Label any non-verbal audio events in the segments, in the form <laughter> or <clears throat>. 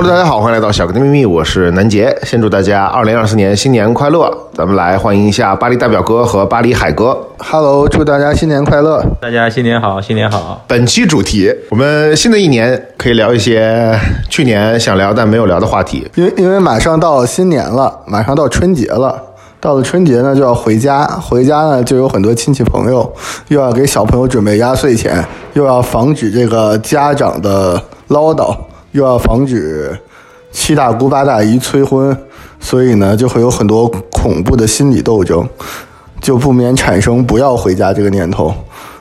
Hello，大家好，欢迎来到小哥的秘密，我是南杰。先祝大家二零二四年新年快乐！咱们来欢迎一下巴黎大表哥和巴黎海哥。Hello，祝大家新年快乐！大家新年好，新年好。本期主题，我们新的一年可以聊一些去年想聊但没有聊的话题。因为因为马上到新年了，马上到春节了。到了春节呢，就要回家，回家呢就有很多亲戚朋友，又要给小朋友准备压岁钱，又要防止这个家长的唠叨，又要防止七大姑八大姨催婚，所以呢，就会有很多恐怖的心理斗争，就不免产生不要回家这个念头。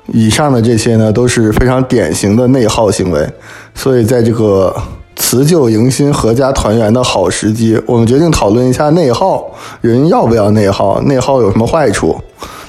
以上的这些呢，都是非常典型的内耗行为，所以在这个辞旧迎新、阖家团圆的好时机，我们决定讨论一下内耗。人要不要内耗？内耗有什么坏处？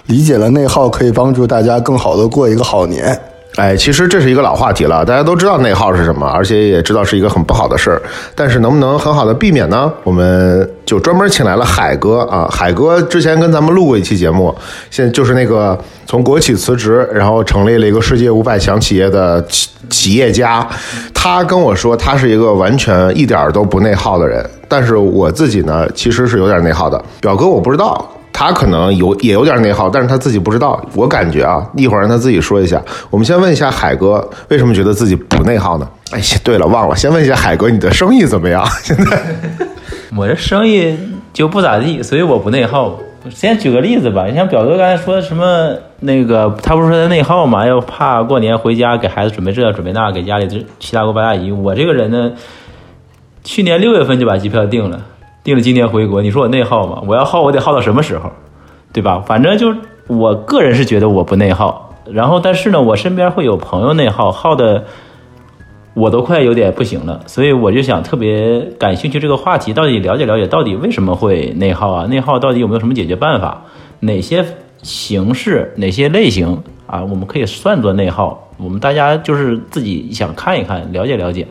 理解了内耗，可以帮助大家更好的过一个好年。哎，其实这是一个老话题了，大家都知道内耗是什么，而且也知道是一个很不好的事儿。但是能不能很好的避免呢？我们就专门请来了海哥啊，海哥之前跟咱们录过一期节目，现在就是那个从国企辞职，然后成立了一个世界五百强企业的企企业家。他跟我说，他是一个完全一点都不内耗的人，但是我自己呢，其实是有点内耗的。表哥我不知道。他可能有也有点内耗，但是他自己不知道。我感觉啊，一会儿让他自己说一下。我们先问一下海哥，为什么觉得自己不内耗呢？哎，对了，忘了，先问一下海哥，你的生意怎么样？现 <laughs> 在我这生意就不咋地，所以我不内耗。先举个例子吧，你像表哥刚才说什么那个，他不是说他内耗嘛，要怕过年回家给孩子准备这准备那，给家里这七大姑八大姨。我这个人呢，去年六月份就把机票订了，定了今年回国。你说我内耗吗？我要耗，我得耗到什么时候？对吧？反正就我个人是觉得我不内耗，然后但是呢，我身边会有朋友内耗，耗的我都快有点不行了，所以我就想特别感兴趣这个话题，到底了解了解到底为什么会内耗啊？内耗到底有没有什么解决办法？哪些形式、哪些类型啊，我们可以算作内耗？我们大家就是自己想看一看，了解了解。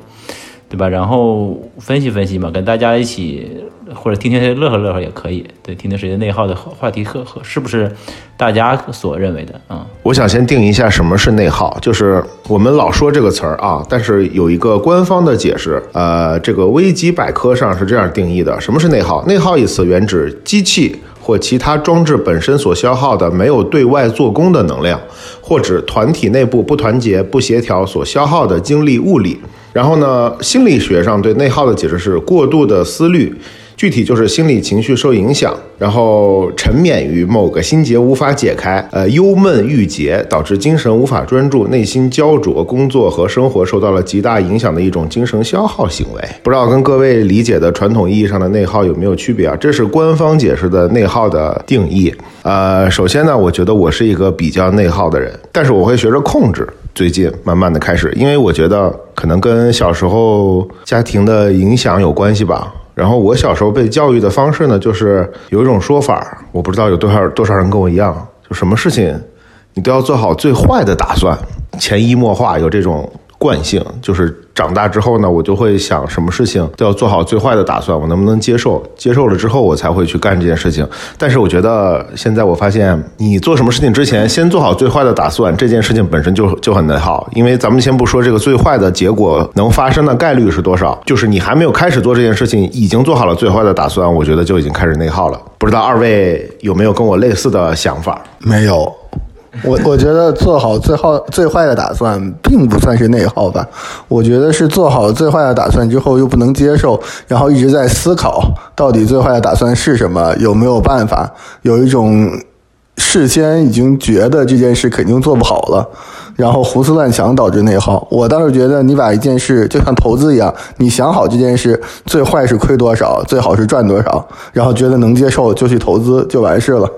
对吧？然后分析分析嘛，跟大家一起或者听听乐呵乐呵也可以。对，听听谁的内耗的话题和和是不是大家所认为的？嗯，我想先定一下什么是内耗，就是我们老说这个词儿啊，但是有一个官方的解释，呃，这个维基百科上是这样定义的：什么是内耗？内耗一词原指机器。或其他装置本身所消耗的没有对外做功的能量，或指团体内部不团结、不协调所消耗的精力、物力。然后呢，心理学上对内耗的解释是过度的思虑。具体就是心理情绪受影响，然后沉湎于某个心结无法解开，呃，忧闷郁结，导致精神无法专注，内心焦灼，工作和生活受到了极大影响的一种精神消耗行为。不知道跟各位理解的传统意义上的内耗有没有区别啊？这是官方解释的内耗的定义。呃，首先呢，我觉得我是一个比较内耗的人，但是我会学着控制。最近慢慢的开始，因为我觉得可能跟小时候家庭的影响有关系吧。然后我小时候被教育的方式呢，就是有一种说法，我不知道有多少多少人跟我一样，就什么事情你都要做好最坏的打算，潜移默化有这种惯性，就是长大之后呢，我就会想什么事情都要做好最坏的打算，我能不能接受？接受了之后，我才会去干这件事情。但是我觉得现在我发现，你做什么事情之前，先做好最坏的打算，这件事情本身就就很内耗。因为咱们先不说这个最坏的结果能发生的概率是多少，就是你还没有开始做这件事情，已经做好了最坏的打算，我觉得就已经开始内耗了。不知道二位有没有跟我类似的想法？没有。我我觉得做好最好最坏的打算，并不算是内耗吧。我觉得是做好最坏的打算之后，又不能接受，然后一直在思考到底最坏的打算是什么，有没有办法，有一种事先已经觉得这件事肯定做不好了，然后胡思乱想导致内耗。我倒是觉得你把一件事就像投资一样，你想好这件事最坏是亏多少，最好是赚多少，然后觉得能接受就去投资就完事了。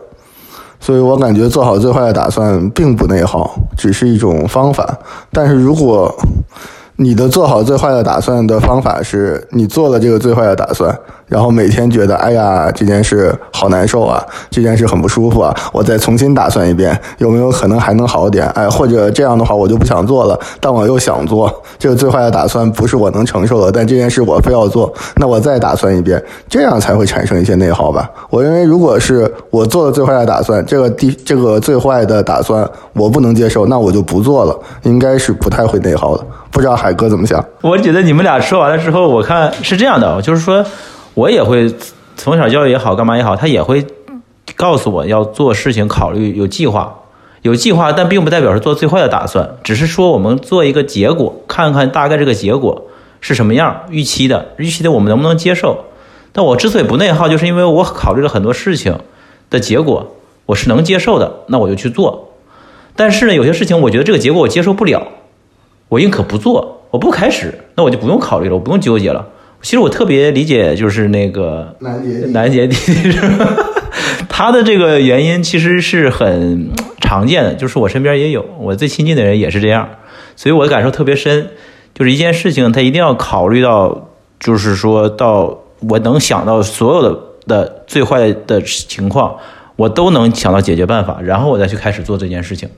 所以我感觉做好最坏的打算并不内耗，只是一种方法。但是如果你的做好最坏的打算的方法是你做了这个最坏的打算，然后每天觉得哎呀这件事好难受啊，这件事很不舒服啊，我再重新打算一遍，有没有可能还能好点？哎，或者这样的话我就不想做了，但我又想做，这个最坏的打算不是我能承受的，但这件事我非要做，那我再打算一遍，这样才会产生一些内耗吧？我认为如果是我做了最坏的打算，这个第这个最坏的打算我不能接受，那我就不做了，应该是不太会内耗的。不知道海哥怎么想？我觉得你们俩说完了之后，我看是这样的，就是说我也会从小教育也好，干嘛也好，他也会告诉我要做事情考虑有计划，有计划，但并不代表是做最坏的打算，只是说我们做一个结果，看看大概这个结果是什么样，预期的，预期的我们能不能接受。但我之所以不内耗，就是因为我考虑了很多事情的结果，我是能接受的，那我就去做。但是呢，有些事情我觉得这个结果我接受不了，我宁可不做，我不开始，那我就不用考虑了，我不用纠结了。其实我特别理解，就是那个南杰弟南杰弟弟是吧？<laughs> 他的这个原因其实是很 <tsk> 常见的，就是我身边也有，我最亲近的人也是这样，所以我的感受特别深。就是一件事情，他一定要考虑到，就是说到我能想到所有的的最坏的情况，我都能想到解决办法，然后我再去开始做这件事情，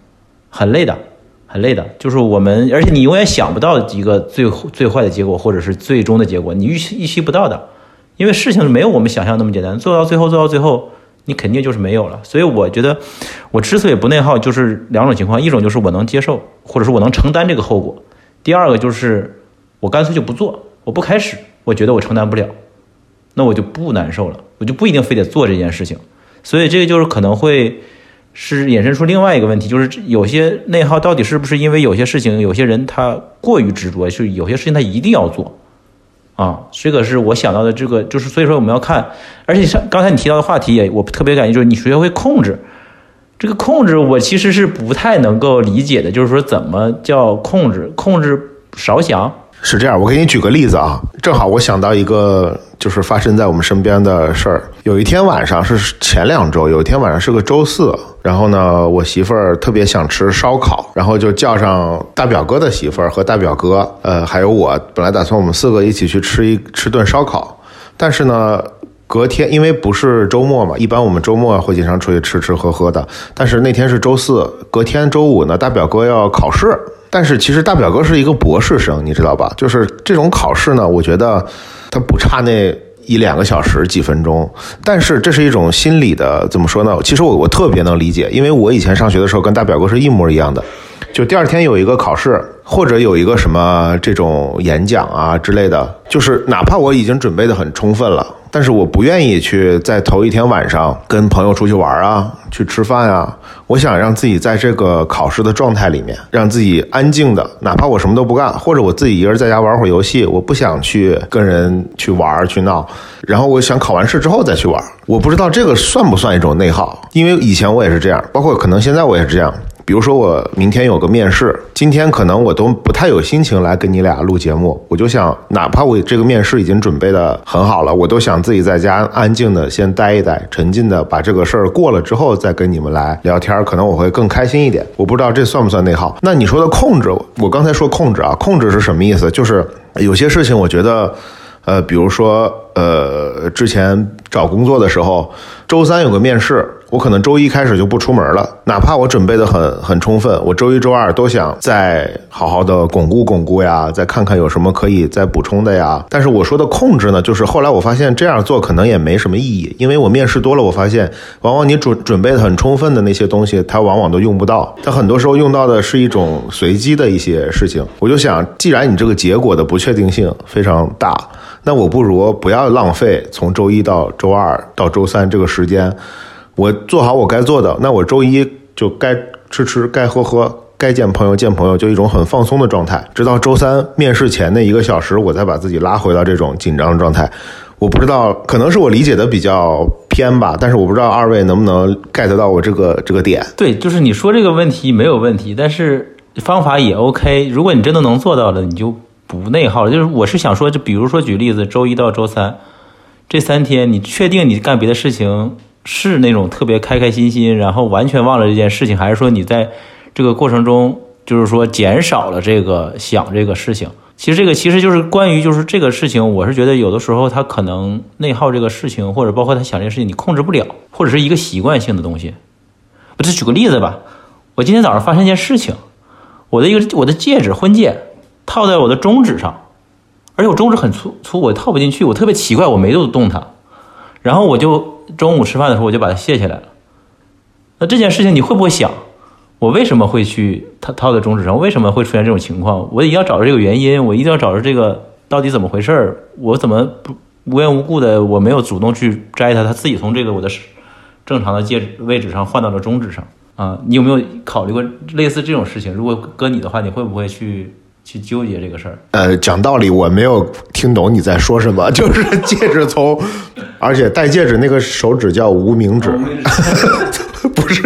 很累的，很累的。就是我们，而且你永远想不到一个最最坏的结果，或者是最终的结果，你预期预期不到的，因为事情没有我们想象那么简单，做到最后，做到最后，你肯定就是没有了。所以我觉得，我之所以不内耗，就是两种情况：一种就是我能接受，或者是我能承担这个后果；第二个就是我干脆就不做，我不开始，我觉得我承担不了，那我就不难受了，我就不一定非得做这件事情。所以这个就是可能会是衍生出另外一个问题，就是有些内耗到底是不是因为有些事情，有些人他过于执着，是有些事情他一定要做。啊，这个是我想到的，这个就是所以说我们要看，而且像刚才你提到的话题也，我特别感觉就是你学会控制，这个控制我其实是不太能够理解的，就是说怎么叫控制，控制少想，是这样，我给你举个例子啊，正好我想到一个就是发生在我们身边的事儿。有一天晚上是前两周，有一天晚上是个周四，然后呢，我媳妇儿特别想吃烧烤，然后就叫上大表哥的媳妇儿和大表哥，呃，还有我，本来打算我们四个一起去吃一吃顿烧烤，但是呢。隔天，因为不是周末嘛，一般我们周末会经常出去吃吃喝喝的。但是那天是周四，隔天周五呢，大表哥要考试。但是其实大表哥是一个博士生，你知道吧？就是这种考试呢，我觉得他不差那一两个小时、几分钟。但是这是一种心理的，怎么说呢？其实我我特别能理解，因为我以前上学的时候跟大表哥是一模一样的。就第二天有一个考试，或者有一个什么这种演讲啊之类的，就是哪怕我已经准备的很充分了，但是我不愿意去在头一天晚上跟朋友出去玩啊，去吃饭啊。我想让自己在这个考试的状态里面，让自己安静的，哪怕我什么都不干，或者我自己一个人在家玩会儿游戏，我不想去跟人去玩去闹，然后我想考完试之后再去玩。我不知道这个算不算一种内耗，因为以前我也是这样，包括可能现在我也是这样。比如说我明天有个面试，今天可能我都不太有心情来跟你俩录节目，我就想，哪怕我这个面试已经准备的很好了，我都想自己在家安静的先待一待，沉浸的把这个事儿过了之后再跟你们来聊天，可能我会更开心一点。我不知道这算不算内耗？那你说的控制，我刚才说控制啊，控制是什么意思？就是有些事情我觉得。呃，比如说，呃，之前找工作的时候，周三有个面试，我可能周一开始就不出门了，哪怕我准备的很很充分，我周一周二都想再好好的巩固巩固呀，再看看有什么可以再补充的呀。但是我说的控制呢，就是后来我发现这样做可能也没什么意义，因为我面试多了，我发现往往你准准备的很充分的那些东西，它往往都用不到，它很多时候用到的是一种随机的一些事情。我就想，既然你这个结果的不确定性非常大。那我不如不要浪费从周一到周二到周三这个时间，我做好我该做的。那我周一就该吃吃，该喝喝，该见朋友见朋友，就一种很放松的状态。直到周三面试前那一个小时，我才把自己拉回到这种紧张的状态。我不知道，可能是我理解的比较偏吧，但是我不知道二位能不能 get 到我这个这个点。对，就是你说这个问题没有问题，但是方法也 OK。如果你真的能做到了，你就。不内耗了，就是我是想说，就比如说举例子，周一到周三这三天，你确定你干别的事情是那种特别开开心心，然后完全忘了这件事情，还是说你在这个过程中，就是说减少了这个想这个事情？其实这个其实就是关于就是这个事情，我是觉得有的时候他可能内耗这个事情，或者包括他想这个事情，你控制不了，或者是一个习惯性的东西。我再举个例子吧，我今天早上发生一件事情，我的一个我的戒指婚戒。套在我的中指上，而且我中指很粗粗，我套不进去，我特别奇怪，我没有动它。然后我就中午吃饭的时候，我就把它卸下来了。那这件事情你会不会想？我为什么会去套套在中指上？为什么会出现这种情况？我一定要找着这个原因，我一定要找着这个到底怎么回事儿？我怎么无缘无故的我没有主动去摘它，它自己从这个我的正常的戒指位置上换到了中指上啊？你有没有考虑过类似这种事情？如果搁你的话，你会不会去去纠结这个事儿？呃，讲道理，我没有听懂你在说什么，<laughs> 就是戒指从，而且戴戒指那个手指叫无名指，<laughs> 不是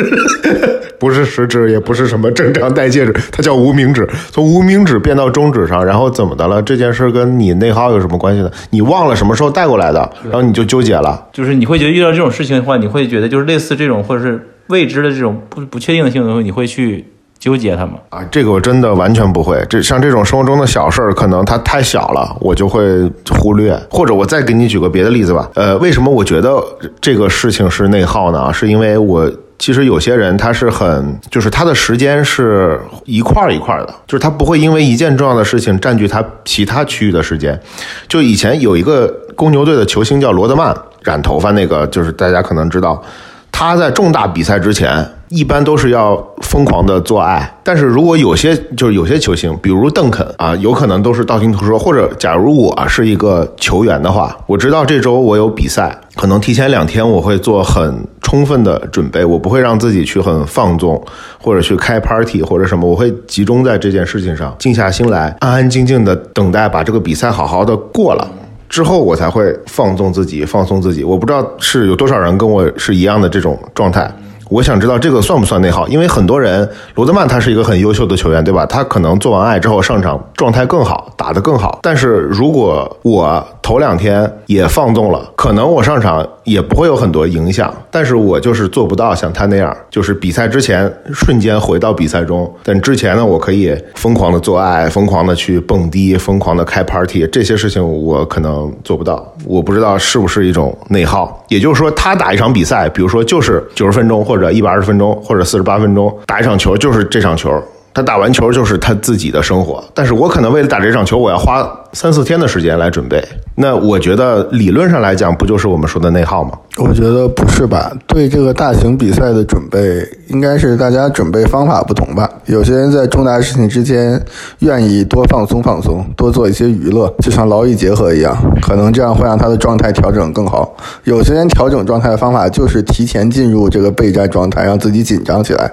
不是食指，也不是什么正常戴戒指，它叫无名指，从无名指变到中指上，然后怎么的了？这件事跟你内耗有什么关系呢？你忘了什么时候带过来的，然后你就纠结了。就是你会觉得遇到这种事情的话，你会觉得就是类似这种或者是未知的这种不不确定性的东西，你会去纠结它吗？啊，这个我真的完全不会。这像这种生活中的小事儿，可能它太小了，我就会忽略。或者我再给你举个别的例子吧。呃，为什么我觉得这个事情是内耗呢？是因为我其实有些人他是很，就是他的时间是一块儿一块儿的，就是他不会因为一件重要的事情占据他其他区域的时间。就以前有一个公牛队的球星叫罗德曼，染头发那个，就是大家可能知道。他在重大比赛之前，一般都是要疯狂的做爱。但是如果有些就是有些球星，比如邓肯啊，有可能都是道听途说。或者假如我是一个球员的话，我知道这周我有比赛，可能提前两天我会做很充分的准备，我不会让自己去很放纵，或者去开 party 或者什么，我会集中在这件事情上，静下心来，安安静静的等待把这个比赛好好的过了。之后我才会放纵自己，放松自己。我不知道是有多少人跟我是一样的这种状态。我想知道这个算不算内耗？因为很多人，罗德曼他是一个很优秀的球员，对吧？他可能做完爱之后上场状态更好，打得更好。但是如果我头两天也放纵了，可能我上场也不会有很多影响。但是我就是做不到像他那样，就是比赛之前瞬间回到比赛中。但之前呢，我可以疯狂的做爱，疯狂的去蹦迪，疯狂的开 party，这些事情我可能做不到。我不知道是不是一种内耗。也就是说，他打一场比赛，比如说就是九十分钟或者一百二十分钟或者四十八分钟打一场球，就是这场球。他打完球就是他自己的生活，但是我可能为了打这场球，我要花三四天的时间来准备。那我觉得理论上来讲，不就是我们说的内耗吗？我觉得不是吧？对这个大型比赛的准备，应该是大家准备方法不同吧。有些人在重大事情之间，愿意多放松放松，多做一些娱乐，就像劳逸结合一样，可能这样会让他的状态调整更好。有些人调整状态的方法就是提前进入这个备战状态，让自己紧张起来。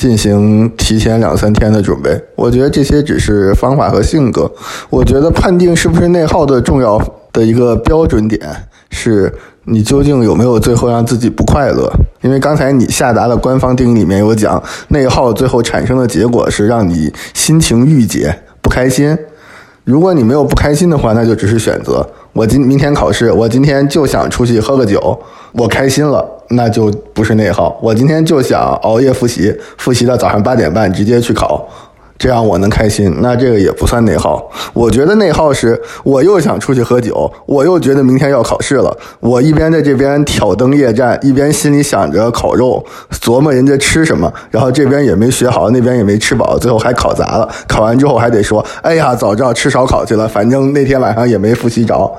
进行提前两三天的准备，我觉得这些只是方法和性格。我觉得判定是不是内耗的重要的一个标准点，是你究竟有没有最后让自己不快乐。因为刚才你下达的官方定义里面有讲，内耗最后产生的结果是让你心情郁结、不开心。如果你没有不开心的话，那就只是选择。我今明天考试，我今天就想出去喝个酒，我开心了。那就不是内耗。我今天就想熬夜复习，复习到早上八点半直接去考，这样我能开心。那这个也不算内耗。我觉得内耗是我又想出去喝酒，我又觉得明天要考试了，我一边在这边挑灯夜战，一边心里想着烤肉，琢磨人家吃什么，然后这边也没学好，那边也没吃饱，最后还考砸了。考完之后还得说，哎呀，早知道吃烧烤去了，反正那天晚上也没复习着。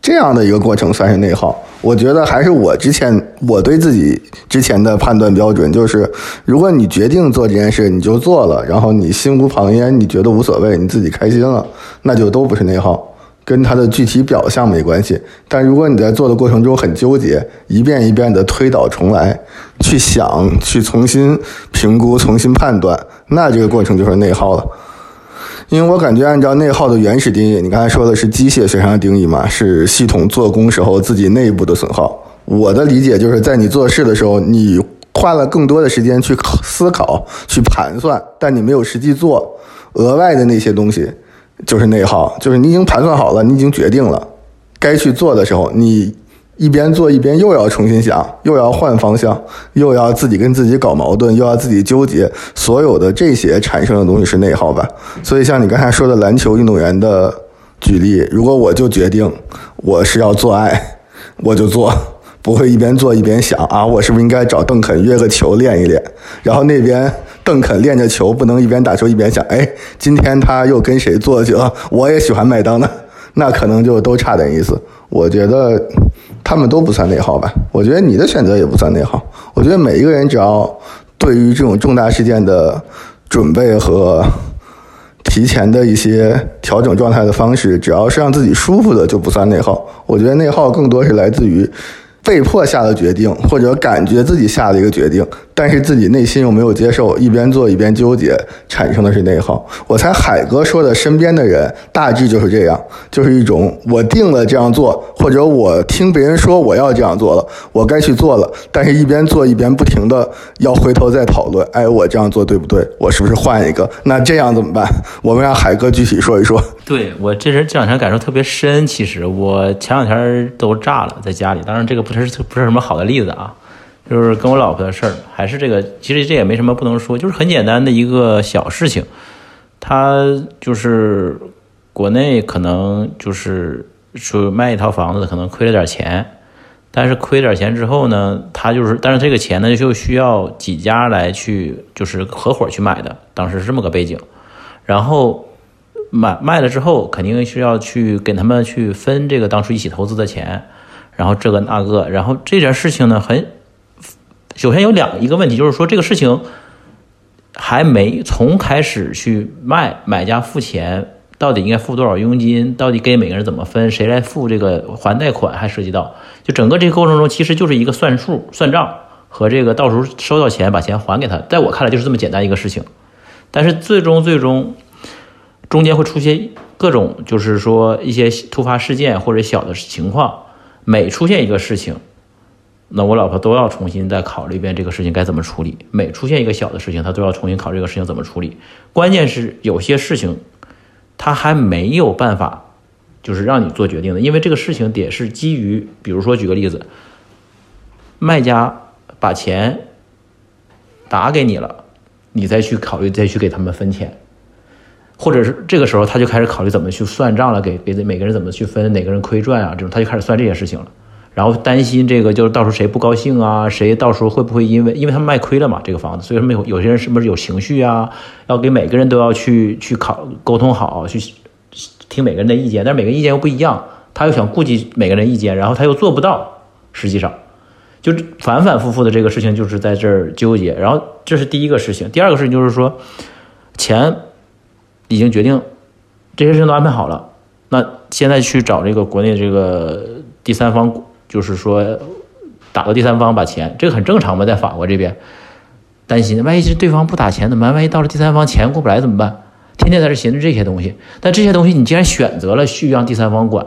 这样的一个过程算是内耗，我觉得还是我之前我对自己之前的判断标准就是，如果你决定做这件事，你就做了，然后你心无旁骛，你觉得无所谓，你自己开心了，那就都不是内耗，跟他的具体表象没关系。但如果你在做的过程中很纠结，一遍一遍的推倒重来，去想，去重新评估、重新判断，那这个过程就是内耗了。因为我感觉，按照内耗的原始定义，你刚才说的是机械学上的定义嘛，是系统做工时候自己内部的损耗。我的理解就是在你做事的时候，你花了更多的时间去思考、去盘算，但你没有实际做，额外的那些东西就是内耗。就是你已经盘算好了，你已经决定了该去做的时候，你。一边做一边又要重新想，又要换方向，又要自己跟自己搞矛盾，又要自己纠结，所有的这些产生的东西是内耗吧？所以像你刚才说的篮球运动员的举例，如果我就决定我是要做爱，我就做，不会一边做一边想啊，我是不是应该找邓肯约个球练一练？然后那边邓肯练着球，不能一边打球一边想，哎，今天他又跟谁做去了？我也喜欢麦当娜，那可能就都差点意思。我觉得。他们都不算内耗吧？我觉得你的选择也不算内耗。我觉得每一个人只要对于这种重大事件的准备和提前的一些调整状态的方式，只要是让自己舒服的，就不算内耗。我觉得内耗更多是来自于。被迫下的决定，或者感觉自己下了一个决定，但是自己内心又没有接受，一边做一边纠结，产生的是内耗。我猜海哥说的身边的人大致就是这样，就是一种我定了这样做，或者我听别人说我要这样做了，我该去做了，但是一边做一边不停的要回头再讨论，哎，我这样做对不对？我是不是换一个？那这样怎么办？我们让海哥具体说一说。对我这人这两天感受特别深，其实我前两天都炸了，在家里，当然这个不。是不是什么好的例子啊？就是跟我老婆的事儿，还是这个，其实这也没什么不能说，就是很简单的一个小事情。他就是国内可能就是说卖一套房子，可能亏了点钱，但是亏点钱之后呢，他就是，但是这个钱呢就需要几家来去就是合伙去买的，当时是这么个背景。然后买卖了之后，肯定是要去给他们去分这个当初一起投资的钱。然后这个那个，然后这件事情呢，很首先有两一个问题，就是说这个事情还没从开始去卖，买家付钱到底应该付多少佣金，到底给每个人怎么分，谁来付这个还贷款，还涉及到就整个这个过程中，其实就是一个算数、算账和这个到时候收到钱把钱还给他，在我看来就是这么简单一个事情，但是最终最终中间会出现各种就是说一些突发事件或者小的情况。每出现一个事情，那我老婆都要重新再考虑一遍这个事情该怎么处理。每出现一个小的事情，她都要重新考虑这个事情怎么处理。关键是有些事情，她还没有办法，就是让你做决定的，因为这个事情得是基于，比如说举个例子，卖家把钱打给你了，你再去考虑再去给他们分钱。或者是这个时候，他就开始考虑怎么去算账了，给给每个人怎么去分，哪个人亏赚啊，这种他就开始算这些事情了。然后担心这个，就是到时候谁不高兴啊，谁到时候会不会因为因为他们卖亏了嘛，这个房子，所以说有有些人是不是有情绪啊？要给每个人都要去去考沟通好，去听每个人的意见，但是每个意见又不一样，他又想顾及每个人意见，然后他又做不到，实际上就反反复复的这个事情就是在这儿纠结。然后这是第一个事情，第二个事情就是说钱。已经决定，这些事情都安排好了。那现在去找这个国内这个第三方，就是说打到第三方把钱，这个很正常嘛，在法国这边担心，万一是对方不打钱怎么办？万一到了第三方钱过不来怎么办？天天在这寻思这些东西。但这些东西你既然选择了去让第三方管，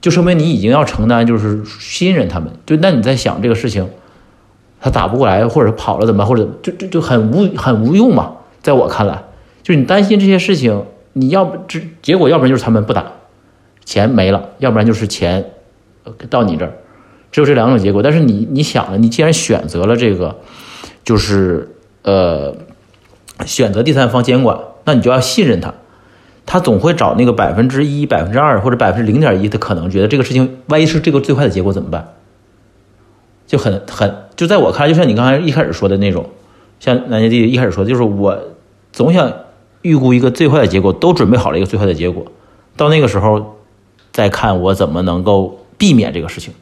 就说明你已经要承担，就是信任他们。就那你在想这个事情，他打不过来，或者跑了怎么办？或者就就就很无很无用嘛，在我看来。就你担心这些事情，你要不这结果，要不然就是他们不打，钱没了；要不然就是钱到你这儿，只有这两种结果。但是你你想了，你既然选择了这个，就是呃选择第三方监管，那你就要信任他，他总会找那个百分之一、百分之二或者百分之零点一的可能，觉得这个事情万一是这个最坏的结果怎么办？就很很就在我看来，就像你刚才一开始说的那种，像南杰弟一开始说的，就是我总想。预估一个最坏的结果，都准备好了一个最坏的结果，到那个时候再看我怎么能够避免这个事情。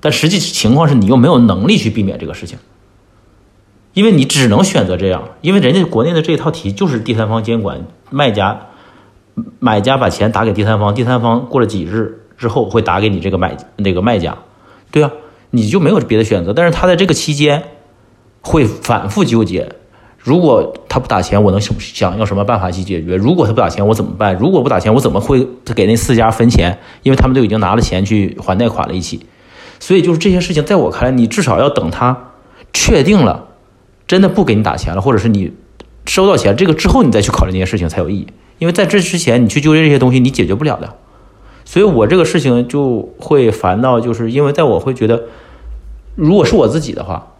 但实际情况是你又没有能力去避免这个事情，因为你只能选择这样，因为人家国内的这一套题就是第三方监管，卖家、买家把钱打给第三方，第三方过了几日之后会打给你这个买那个卖家，对啊，你就没有别的选择。但是他在这个期间会反复纠结。如果他不打钱，我能想想要什么办法去解决？如果他不打钱，我怎么办？如果不打钱，我怎么会给那四家分钱？因为他们都已经拿了钱去还贷款了，一起。所以就是这些事情，在我看来，你至少要等他确定了，真的不给你打钱了，或者是你收到钱这个之后，你再去考虑那些事情才有意义。因为在这之前，你去纠结这些东西，你解决不了的。所以我这个事情就会烦到，就是因为在我会觉得，如果是我自己的话。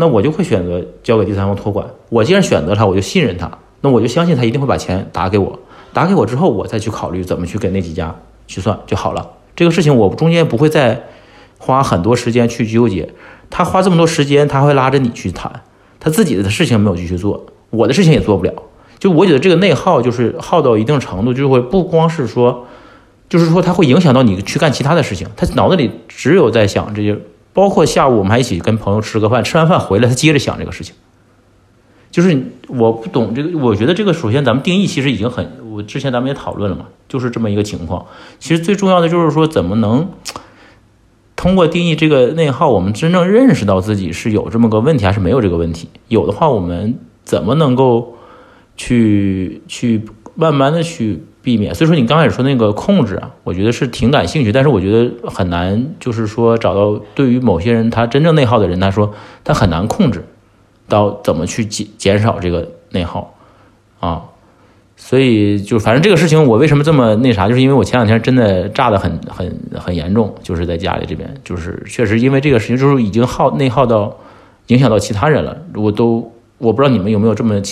那我就会选择交给第三方托管。我既然选择他，我就信任他，那我就相信他一定会把钱打给我。打给我之后，我再去考虑怎么去给那几家去算就好了。这个事情我中间不会再花很多时间去纠结。他花这么多时间，他会拉着你去谈，他自己的事情没有继续做，我的事情也做不了。就我觉得这个内耗就是耗到一定程度，就会不光是说，就是说他会影响到你去干其他的事情。他脑子里只有在想这些。包括下午我们还一起跟朋友吃个饭，吃完饭回来他接着想这个事情，就是我不懂这个，我觉得这个首先咱们定义其实已经很，我之前咱们也讨论了嘛，就是这么一个情况。其实最重要的就是说，怎么能通过定义这个内耗，我们真正认识到自己是有这么个问题，还是没有这个问题？有的话，我们怎么能够去去慢慢的去避免？所以说，你刚开始说那个控制啊，我觉得是挺感兴趣，但是我觉得很难，就是说找到对于某些人他真正内耗的人，他说他很难控制到怎么去减减少这个内耗啊。所以就反正这个事情，我为什么这么那啥，就是因为我前两天真的炸得很很很严重，就是在家里这边，就是确实因为这个事情，就是已经耗内耗到影响到其他人了，我都我不知道你们有没有这么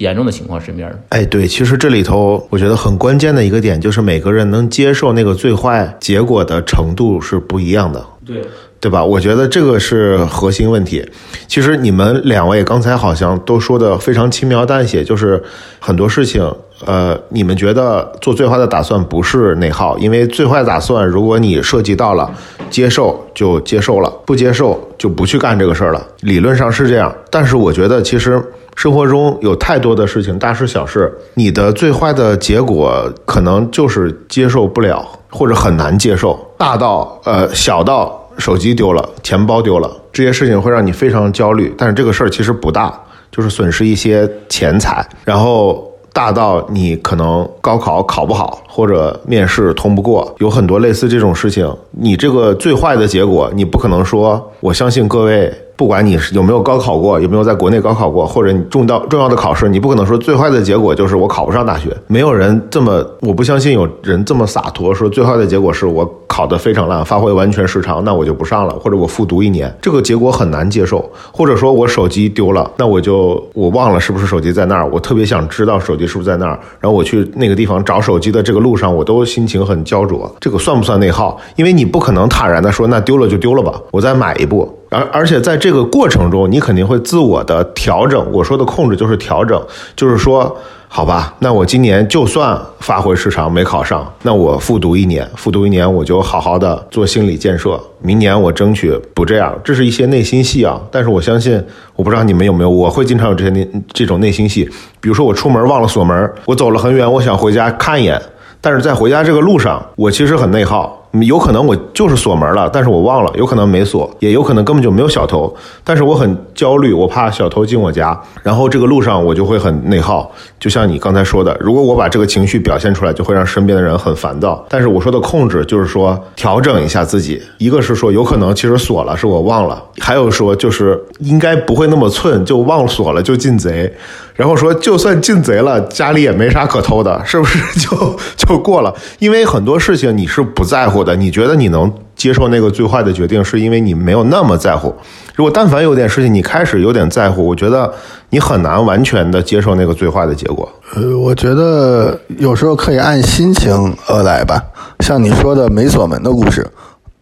严重的情况身边的。哎，对，其实这里头我觉得很关键的一个点就是每个人能接受那个最坏结果的程度是不一样的。对，对吧？我觉得这个是核心问题。其实你们两位刚才好像都说的非常轻描淡写，就是很多事情，呃，你们觉得做最坏的打算不是内耗，因为最坏打算如果你涉及到了接受就接受了，不接受就不去干这个事儿了。理论上是这样，但是我觉得其实生活中有太多的事情，大事小事，你的最坏的结果可能就是接受不了，或者很难接受，大到呃小到。手机丢了，钱包丢了，这些事情会让你非常焦虑。但是这个事儿其实不大，就是损失一些钱财。然后大到你可能高考考不好，或者面试通不过，有很多类似这种事情。你这个最坏的结果，你不可能说我相信各位。不管你是有没有高考过，有没有在国内高考过，或者你重到重要的考试，你不可能说最坏的结果就是我考不上大学。没有人这么，我不相信有人这么洒脱，说最坏的结果是我考得非常烂，发挥完全失常，那我就不上了，或者我复读一年，这个结果很难接受。或者说我手机丢了，那我就我忘了是不是手机在那儿，我特别想知道手机是不是在那儿，然后我去那个地方找手机的这个路上，我都心情很焦灼。这个算不算内耗？因为你不可能坦然的说那丢了就丢了吧，我再买一部。而而且在这个过程中，你肯定会自我的调整。我说的控制就是调整，就是说，好吧，那我今年就算发挥失常没考上，那我复读一年，复读一年我就好好的做心理建设。明年我争取不这样。这是一些内心戏啊，但是我相信，我不知道你们有没有，我会经常有这些内这种内心戏。比如说我出门忘了锁门，我走了很远，我想回家看一眼，但是在回家这个路上，我其实很内耗。有可能我就是锁门了，但是我忘了，有可能没锁，也有可能根本就没有小偷，但是我很焦虑，我怕小偷进我家，然后这个路上我就会很内耗。就像你刚才说的，如果我把这个情绪表现出来，就会让身边的人很烦躁。但是我说的控制，就是说调整一下自己。一个是说有可能其实锁了，是我忘了；还有说就是应该不会那么寸，就忘锁了就进贼。然后说就算进贼了，家里也没啥可偷的，是不是 <laughs> 就就过了？因为很多事情你是不在乎。的，你觉得你能接受那个最坏的决定，是因为你没有那么在乎。如果但凡有点事情你开始有点在乎，我觉得你很难完全的接受那个最坏的结果。呃，我觉得有时候可以按心情而来吧。像你说的没锁门的故事，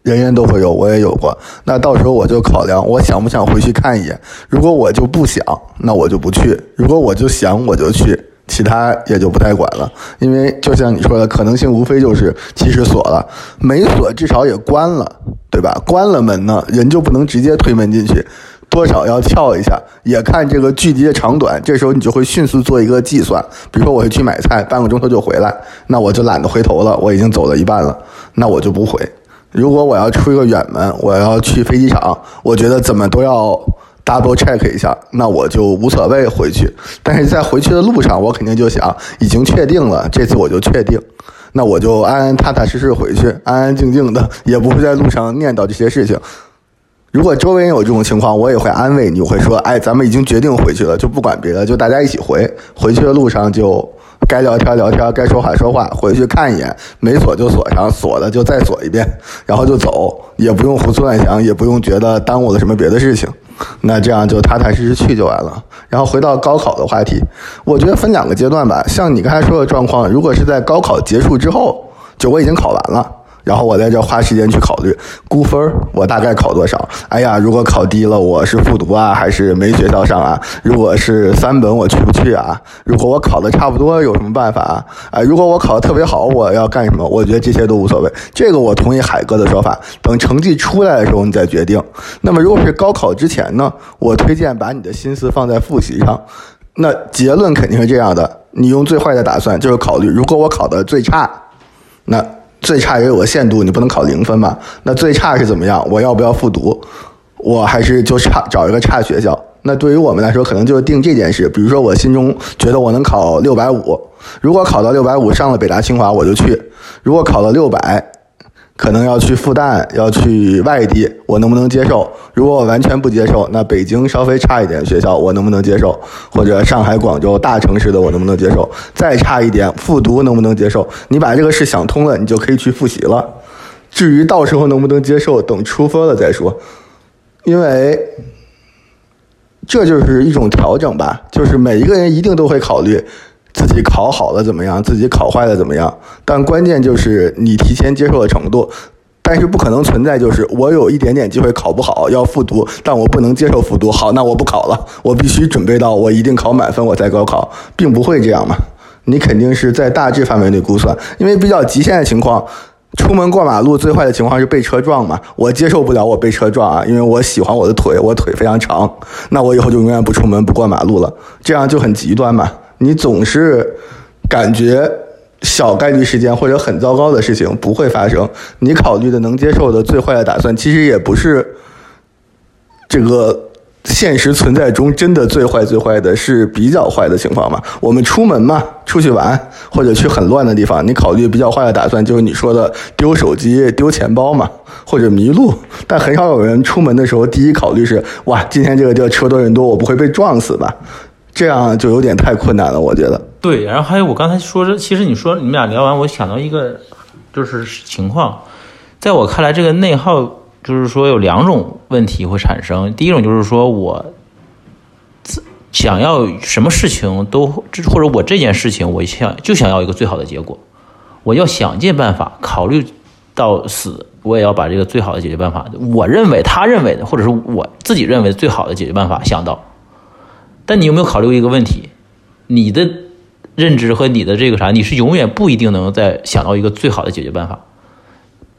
人人都会有，我也有过。那到时候我就考量，我想不想回去看一眼。如果我就不想，那我就不去；如果我就想，我就去。其他也就不太管了，因为就像你说的，可能性无非就是其实锁了，没锁至少也关了，对吧？关了门呢，人就不能直接推门进去，多少要撬一下，也看这个距离的长短。这时候你就会迅速做一个计算，比如说我去买菜，半个钟头就回来，那我就懒得回头了，我已经走了一半了，那我就不回。如果我要出一个远门，我要去飞机场，我觉得怎么都要。double check 一下，那我就无所谓回去。但是在回去的路上，我肯定就想，已经确定了，这次我就确定，那我就安安踏踏实实回去，安安静静的，也不会在路上念叨这些事情。如果周围有这种情况，我也会安慰你，我会说，哎，咱们已经决定回去了，就不管别的，就大家一起回。回去的路上就该聊天聊天，该说话说话，回去看一眼，没锁就锁上，锁了就再锁一遍，然后就走，也不用胡思乱想，也不用觉得耽误了什么别的事情。那这样就踏踏实实去就完了。然后回到高考的话题，我觉得分两个阶段吧。像你刚才说的状况，如果是在高考结束之后，就我已经考完了，然后我在这花时间去考虑估分，我大概考多少？哎呀，如果考低了，我是复读啊，还是没学校上啊？如果是三本，我去不去啊？如果我考的差不多，有什么办法啊？哎，如果我考的特别好，我要干什么？我觉得这些都无所谓。这个我同意海哥的说法，等成绩出来的时候你再决定。那么如果是高考之前呢？我推荐把你的心思放在复习上。那结论肯定是这样的：你用最坏的打算，就是考虑如果我考的最差，那。最差也有个限度，你不能考零分嘛？那最差是怎么样？我要不要复读？我还是就差找一个差学校？那对于我们来说，可能就是定这件事。比如说，我心中觉得我能考六百五，如果考到六百五上了北大清华，我就去；如果考到六百。可能要去复旦，要去外地，我能不能接受？如果我完全不接受，那北京稍微差一点学校，我能不能接受？或者上海、广州大城市的，我能不能接受？再差一点，复读能不能接受？你把这个事想通了，你就可以去复习了。至于到时候能不能接受，等出分了再说。因为这就是一种调整吧，就是每一个人一定都会考虑。自己考好了怎么样？自己考坏了怎么样？但关键就是你提前接受的程度，但是不可能存在就是我有一点点机会考不好要复读，但我不能接受复读。好，那我不考了，我必须准备到我一定考满分我再高考，并不会这样嘛。你肯定是在大致范围内估算，因为比较极限的情况，出门过马路最坏的情况是被车撞嘛。我接受不了我被车撞啊，因为我喜欢我的腿，我腿非常长，那我以后就永远不出门不过马路了，这样就很极端嘛。你总是感觉小概率事件或者很糟糕的事情不会发生，你考虑的能接受的最坏的打算，其实也不是这个现实存在中真的最坏最坏的，是比较坏的情况嘛？我们出门嘛，出去玩或者去很乱的地方，你考虑比较坏的打算就是你说的丢手机、丢钱包嘛，<laughs> 或者迷路。但很少有人出门的时候第一考虑是：哇，今天这个地车多人多，我不会被撞死吧？这样就有点太困难了，我觉得。对，然后还有我刚才说这，其实你说你们俩聊完，我想到一个就是情况，在我看来，这个内耗就是说有两种问题会产生。第一种就是说我想要什么事情都，或者我这件事情我想就想要一个最好的结果，我要想尽办法考虑到死，我也要把这个最好的解决办法，我认为他认为的，或者是我自己认为最好的解决办法想到。但你有没有考虑一个问题？你的认知和你的这个啥，你是永远不一定能再想到一个最好的解决办法。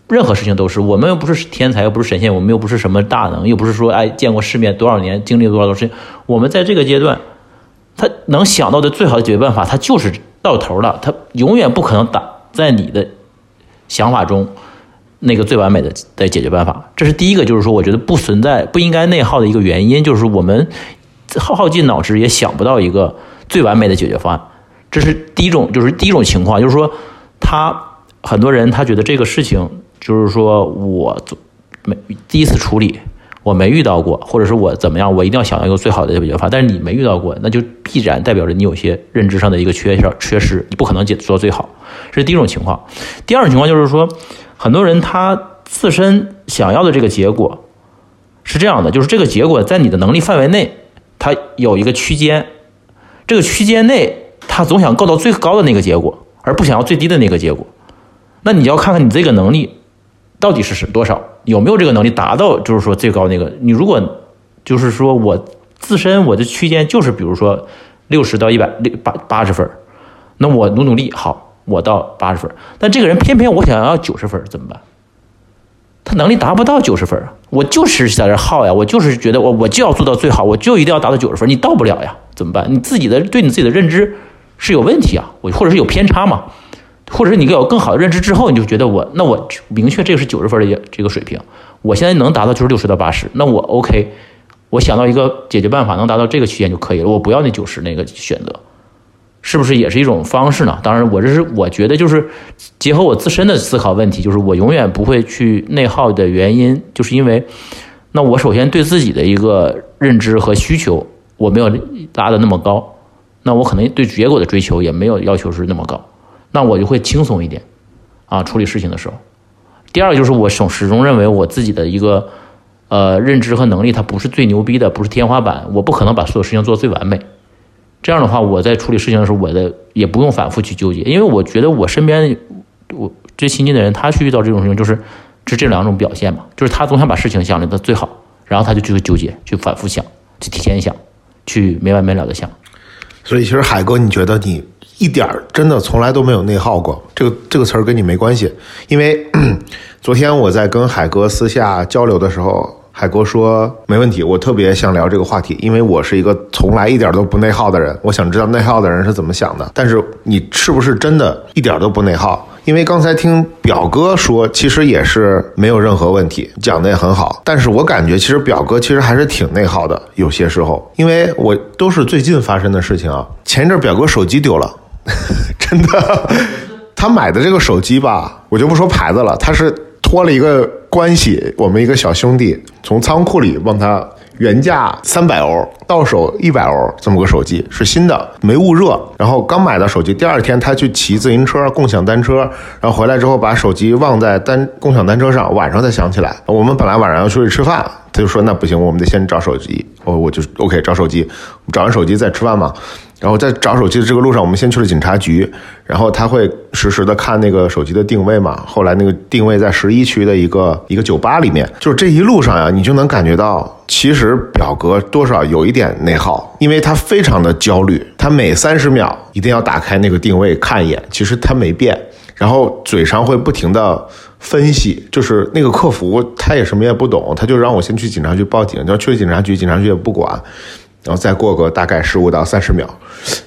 任何事情都是，我们又不是天才，又不是神仙，我们又不是什么大能，又不是说哎见过世面多少年，经历了多少多事情。我们在这个阶段，他能想到的最好的解决办法，他就是到头了，他永远不可能打在你的想法中那个最完美的的解决办法。这是第一个，就是说，我觉得不存在不应该内耗的一个原因，就是我们。耗耗尽脑汁也想不到一个最完美的解决方案，这是第一种，就是第一种情况，就是说他很多人他觉得这个事情就是说我没第一次处理，我没遇到过，或者是我怎么样，我一定要想到一个最好的解决方案。但是你没遇到过，那就必然代表着你有些认知上的一个缺陷缺失，你不可能解做最好。这是第一种情况。第二种情况就是说，很多人他自身想要的这个结果是这样的，就是这个结果在你的能力范围内。他有一个区间，这个区间内，他总想够到最高的那个结果，而不想要最低的那个结果。那你要看看你这个能力到底是是多少，有没有这个能力达到，就是说最高那个。你如果就是说我自身我的区间就是比如说六十到一百六八八十分，那我努努力好，我到八十分。但这个人偏偏我想要九十分，怎么办？他能力达不到九十分啊！我就是在这耗呀，我就是觉得我我就要做到最好，我就一定要达到九十分，你到不了呀，怎么办？你自己的对你自己的认知是有问题啊，我或者是有偏差嘛，或者是你有更好的认知之后，你就觉得我那我明确这个是九十分的这个水平，我现在能达到就是六十到八十，那我 OK，我想到一个解决办法，能达到这个区间就可以了，我不要那九十那个选择。是不是也是一种方式呢？当然，我这是我觉得就是结合我自身的思考问题，就是我永远不会去内耗的原因，就是因为那我首先对自己的一个认知和需求我没有拉的那么高，那我可能对结果的追求也没有要求是那么高，那我就会轻松一点啊处理事情的时候。第二个就是我始始终认为我自己的一个呃认知和能力它不是最牛逼的，不是天花板，我不可能把所有事情做最完美。这样的话，我在处理事情的时候，我的也不用反复去纠结，因为我觉得我身边，我最亲近的人，他去遇到这种事情，就是是这两种表现嘛，就是他总想把事情想的最好，然后他就去纠结，去反复想，去提前想，去没完没了的想。所以其实海哥，你觉得你一点儿真的从来都没有内耗过？这个这个词儿跟你没关系，因为 <clears throat> 昨天我在跟海哥私下交流的时候。海哥说没问题，我特别想聊这个话题，因为我是一个从来一点都不内耗的人，我想知道内耗的人是怎么想的。但是你是不是真的一点都不内耗？因为刚才听表哥说，其实也是没有任何问题，讲的也很好。但是我感觉其实表哥其实还是挺内耗的，有些时候，因为我都是最近发生的事情啊。前一阵表哥手机丢了，<laughs> 真的，<laughs> 他买的这个手机吧，我就不说牌子了，他是。托了一个关系，我们一个小兄弟从仓库里帮他原价三百欧到手一百欧这么个手机是新的，没捂热。然后刚买的手机，第二天他去骑自行车共享单车，然后回来之后把手机忘在单共享单车上，晚上才想起来。我们本来晚上要出去吃饭，他就说那不行，我们得先找手机。我我就 OK 找手机，找完手机再吃饭嘛。然后在找手机的这个路上，我们先去了警察局，然后他会实时的看那个手机的定位嘛。后来那个定位在十一区的一个一个酒吧里面，就是这一路上呀，你就能感觉到，其实表格多少有一点内耗，因为他非常的焦虑，他每三十秒一定要打开那个定位看一眼，其实他没变，然后嘴上会不停的分析，就是那个客服他也什么也不懂，他就让我先去警察局报警，然后去了警察局，警察局也不管。然后再过个大概十五到三十秒，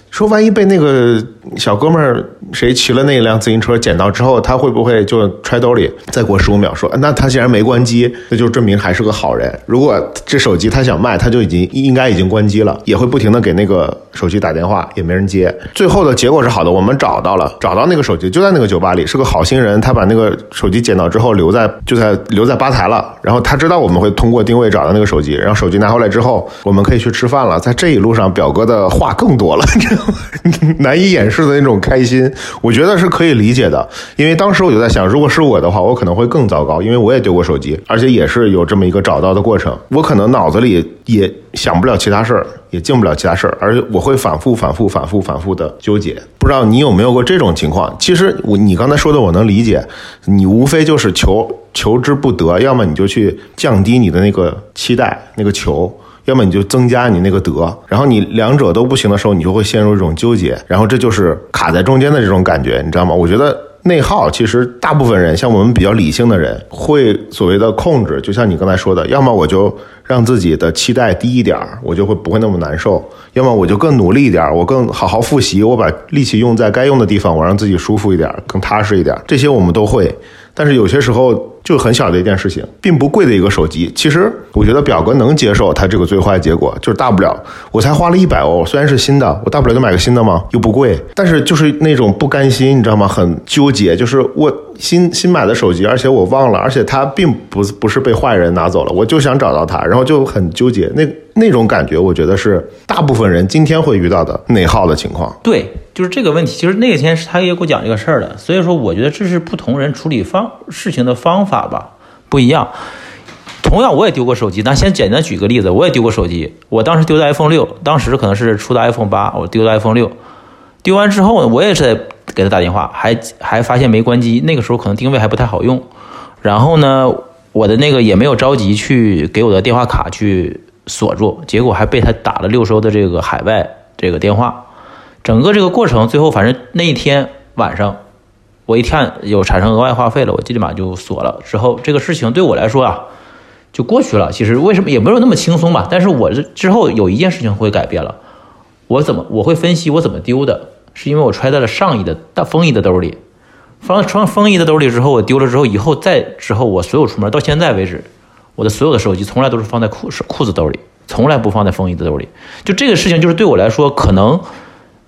说万一被那个小哥们儿谁骑了那辆自行车捡到之后，他会不会就揣兜里？再过十五秒，说那他既然没关机，那就证明还是个好人。如果这手机他想卖，他就已经应该已经关机了，也会不停的给那个手机打电话，也没人接。最后的结果是好的，我们找到了，找到那个手机就在那个酒吧里，是个好心人，他把那个手机捡到之后留在就在留在吧台了。然后他知道我们会通过定位找到那个手机，然后手机拿回来之后，我们可以去吃饭。了，在这一路上，表哥的话更多了，<laughs> 难以掩是的那种开心，我觉得是可以理解的。因为当时我就在想，如果是我的话，我可能会更糟糕，因为我也丢过手机，而且也是有这么一个找到的过程。我可能脑子里也想不了其他事儿，也进不了其他事儿，而且我会反复、反复、反复、反复的纠结。不知道你有没有过这种情况？其实我你刚才说的我能理解，你无非就是求求之不得，要么你就去降低你的那个期待，那个求。要么你就增加你那个德，然后你两者都不行的时候，你就会陷入一种纠结，然后这就是卡在中间的这种感觉，你知道吗？我觉得内耗其实大部分人，像我们比较理性的人，会所谓的控制，就像你刚才说的，要么我就让自己的期待低一点，我就会不会那么难受；要么我就更努力一点，我更好好复习，我把力气用在该用的地方，我让自己舒服一点，更踏实一点。这些我们都会。但是有些时候就很小的一件事情，并不贵的一个手机，其实我觉得表哥能接受他这个最坏结果，就是大不了我才花了一百欧，虽然是新的，我大不了就买个新的嘛，又不贵。但是就是那种不甘心，你知道吗？很纠结，就是我新新买的手机，而且我忘了，而且它并不不是被坏人拿走了，我就想找到它，然后就很纠结。那那种感觉，我觉得是大部分人今天会遇到的内耗的情况。对。就是这个问题，其实那天是他也给我讲这个事儿的，所以说我觉得这是不同人处理方事情的方法吧，不一样。同样我也丢过手机，那先简单举个例子，我也丢过手机，我当时丢的 iPhone 六，当时可能是出的 iPhone 八，我丢的 iPhone 六，丢完之后呢，我也是在给他打电话，还还发现没关机，那个时候可能定位还不太好用，然后呢，我的那个也没有着急去给我的电话卡去锁住，结果还被他打了六收的这个海外这个电话。整个这个过程，最后反正那一天晚上，我一看有产生额外话费了，我立马就锁了。之后这个事情对我来说啊，就过去了。其实为什么也没有那么轻松吧？但是我这之后有一件事情会改变了。我怎么我会分析我怎么丢的？是因为我揣在了上衣的大风衣的兜里，放穿风衣的兜里之后，我丢了之后，以后再之后我所有出门到现在为止，我的所有的手机从来都是放在裤裤子兜里，从来不放在风衣的兜里。就这个事情，就是对我来说可能。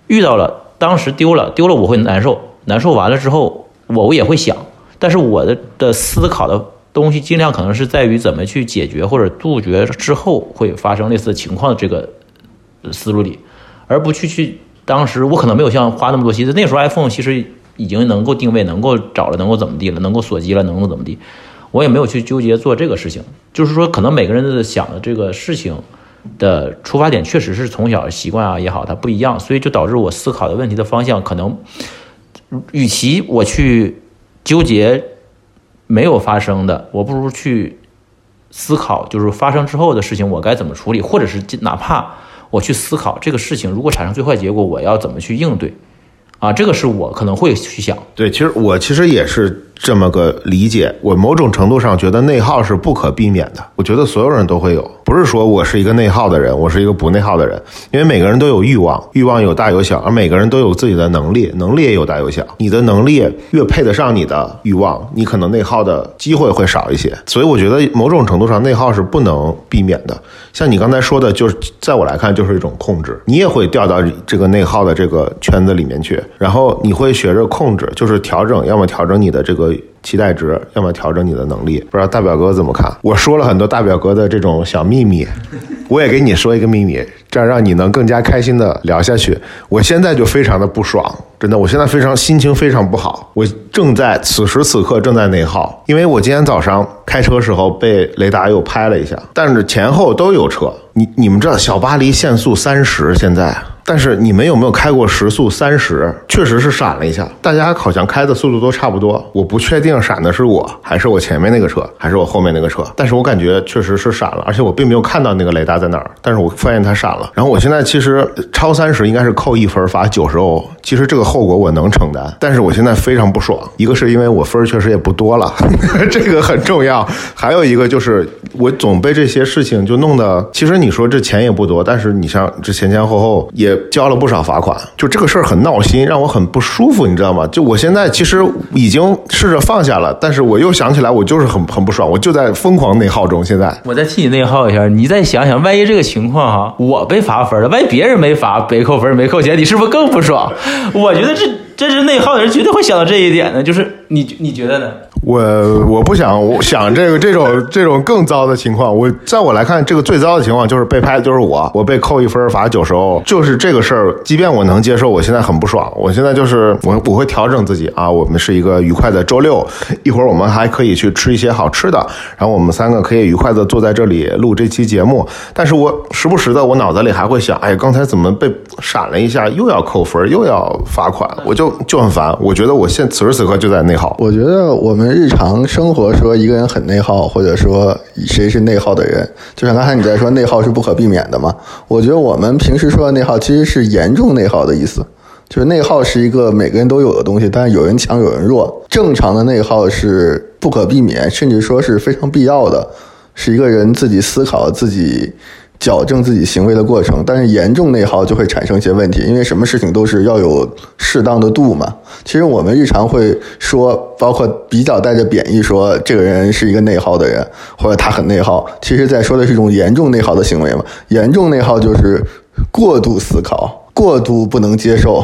遇到了，当时丢了，丢了我会难受，难受完了之后，我也会想，但是我的的思考的东西尽量可能是在于怎么去解决或者杜绝之后会发生类似情况的这个思路里，而不去去当时我可能没有像花那么多心思，那时候 iPhone 其实已经能够定位，能够找了，能够怎么地了，能够锁机了，能够怎么地，我也没有去纠结做这个事情，就是说可能每个人的想的这个事情。的出发点确实是从小习惯啊也好，它不一样，所以就导致我思考的问题的方向可能，与其我去纠结没有发生的，我不如去思考，就是发生之后的事情我该怎么处理，或者是哪怕我去思考这个事情如果产生最坏结果，我要怎么去应对。啊，这个是我可能会去想。对，其实我其实也是这么个理解。我某种程度上觉得内耗是不可避免的。我觉得所有人都会有，不是说我是一个内耗的人，我是一个不内耗的人。因为每个人都有欲望，欲望有大有小，而每个人都有自己的能力，能力也有大有小。你的能力越配得上你的欲望，你可能内耗的机会会少一些。所以我觉得某种程度上内耗是不能避免的。像你刚才说的，就是在我来看就是一种控制，你也会掉到这个内耗的这个圈子里面去。然后你会学着控制，就是调整，要么调整你的这个期待值，要么调整你的能力。不知道大表哥怎么看？我说了很多大表哥的这种小秘密，<laughs> 我也给你说一个秘密，这样让你能更加开心的聊下去。我现在就非常的不爽，真的，我现在非常心情非常不好，我正在此时此刻正在内耗，因为我今天早上开车时候被雷达又拍了一下，但是前后都有车。你你们知道小巴黎限速三十现在？但是你们有没有开过时速三十？确实是闪了一下，大家好像开的速度都差不多。我不确定闪的是我还是我前面那个车，还是我后面那个车。但是我感觉确实是闪了，而且我并没有看到那个雷达在哪儿，但是我发现它闪了。然后我现在其实超三十应该是扣一分罚九十欧，其实这个后果我能承担。但是我现在非常不爽，一个是因为我分确实也不多了，<laughs> 这个很重要。还有一个就是我总被这些事情就弄得，其实你说这钱也不多，但是你像这前前后后也。交了不少罚款，就这个事儿很闹心，让我很不舒服，你知道吗？就我现在其实已经试着放下了，但是我又想起来，我就是很很不爽，我就在疯狂内耗中。现在我再替你内耗一下，你再想想，万一这个情况哈，我被罚分了，万一别人没罚，<laughs> 没扣分，没扣钱，你是不是更不爽？我觉得这。这是内耗的人绝对会想到这一点的，就是你你觉得呢？我我不想我想这个这种这种更糟的情况。我在我来看，这个最糟的情况就是被拍的就是我，我被扣一分罚九十欧，就是这个事儿。即便我能接受，我现在很不爽。我现在就是我我会调整自己啊。我们是一个愉快的周六，一会儿我们还可以去吃一些好吃的，然后我们三个可以愉快的坐在这里录这期节目。但是我时不时的我脑子里还会想，哎，刚才怎么被闪了一下，又要扣分，又要罚款，我就。就很烦，我觉得我现此时此刻就在那我觉得我们日常生活说一个人很内耗，或者说谁是内耗的人，就像刚才你在说内耗是不可避免的嘛。我觉得我们平时说的内耗其实是严重内耗的意思，就是内耗是一个每个人都有的东西，但是有人强有人弱。正常的内耗是不可避免，甚至说是非常必要的，是一个人自己思考自己。矫正自己行为的过程，但是严重内耗就会产生一些问题，因为什么事情都是要有适当的度嘛。其实我们日常会说，包括比较带着贬义说这个人是一个内耗的人，或者他很内耗，其实在说的是一种严重内耗的行为嘛。严重内耗就是过度思考、过度不能接受，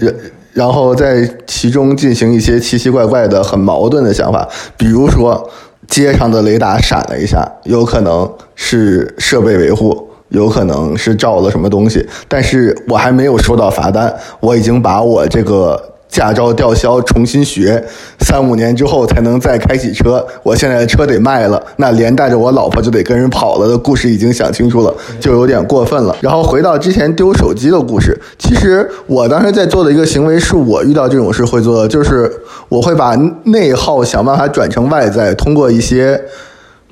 然然后在其中进行一些奇奇怪怪的、很矛盾的想法，比如说。街上的雷达闪了一下，有可能是设备维护，有可能是照了什么东西，但是我还没有收到罚单，我已经把我这个。驾照吊销，重新学，三五年之后才能再开起车。我现在的车得卖了，那连带着我老婆就得跟人跑了的故事已经想清楚了，就有点过分了。然后回到之前丢手机的故事，其实我当时在做的一个行为是我遇到这种事会做的，就是我会把内耗想办法转成外在，通过一些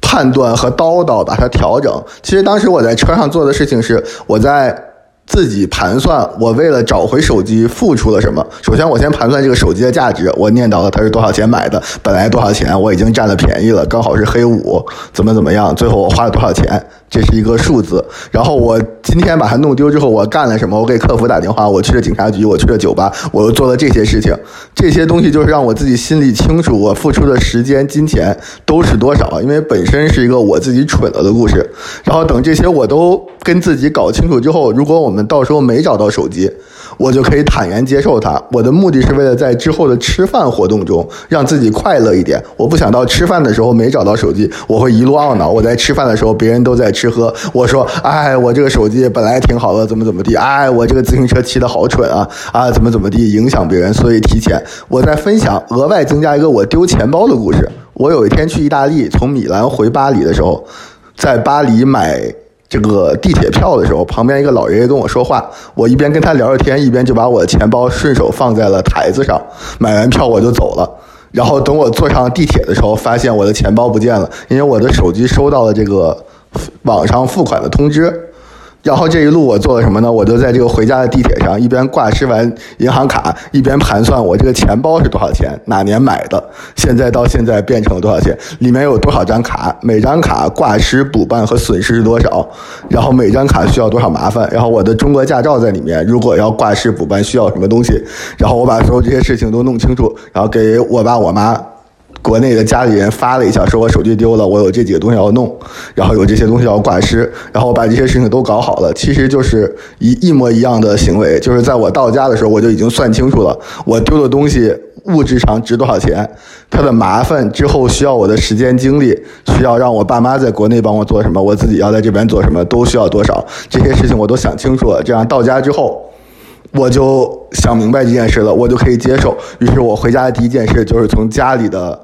判断和叨叨把它调整。其实当时我在车上做的事情是我在。自己盘算，我为了找回手机付出了什么？首先，我先盘算这个手机的价值，我念叨了它是多少钱买的，本来多少钱，我已经占了便宜了，刚好是黑五，怎么怎么样？最后我花了多少钱？这是一个数字。然后我今天把它弄丢之后，我干了什么？我给客服打电话，我去了警察局，我去了酒吧，我又做了这些事情。这些东西就是让我自己心里清楚，我付出的时间、金钱都是多少。因为本身是一个我自己蠢了的故事。然后等这些我都跟自己搞清楚之后，如果我们到时候没找到手机，我就可以坦然接受它。我的目的是为了在之后的吃饭活动中让自己快乐一点。我不想到吃饭的时候没找到手机，我会一路懊恼。我在吃饭的时候，别人都在。吃喝，我说，哎，我这个手机本来挺好的，怎么怎么地，哎，我这个自行车骑的好蠢啊，啊，怎么怎么地，影响别人，所以提前我在分享，额外增加一个我丢钱包的故事。我有一天去意大利，从米兰回巴黎的时候，在巴黎买这个地铁票的时候，旁边一个老爷爷跟我说话，我一边跟他聊着天，一边就把我的钱包顺手放在了台子上，买完票我就走了。然后等我坐上地铁的时候，发现我的钱包不见了，因为我的手机收到了这个网上付款的通知。然后这一路我做了什么呢？我就在这个回家的地铁上，一边挂失完银行卡，一边盘算我这个钱包是多少钱，哪年买的，现在到现在变成了多少钱，里面有多少张卡，每张卡挂失、补办和损失是多少，然后每张卡需要多少麻烦，然后我的中国驾照在里面，如果要挂失补办需要什么东西，然后我把所有这些事情都弄清楚，然后给我爸我妈。国内的家里人发了一下，说我手机丢了，我有这几个东西要弄，然后有这些东西要挂失，然后我把这些事情都搞好了。其实就是一一模一样的行为，就是在我到家的时候，我就已经算清楚了，我丢的东西物质上值多少钱，它的麻烦之后需要我的时间精力，需要让我爸妈在国内帮我做什么，我自己要在这边做什么，都需要多少，这些事情我都想清楚了。这样到家之后。我就想明白这件事了，我就可以接受。于是我回家的第一件事就是从家里的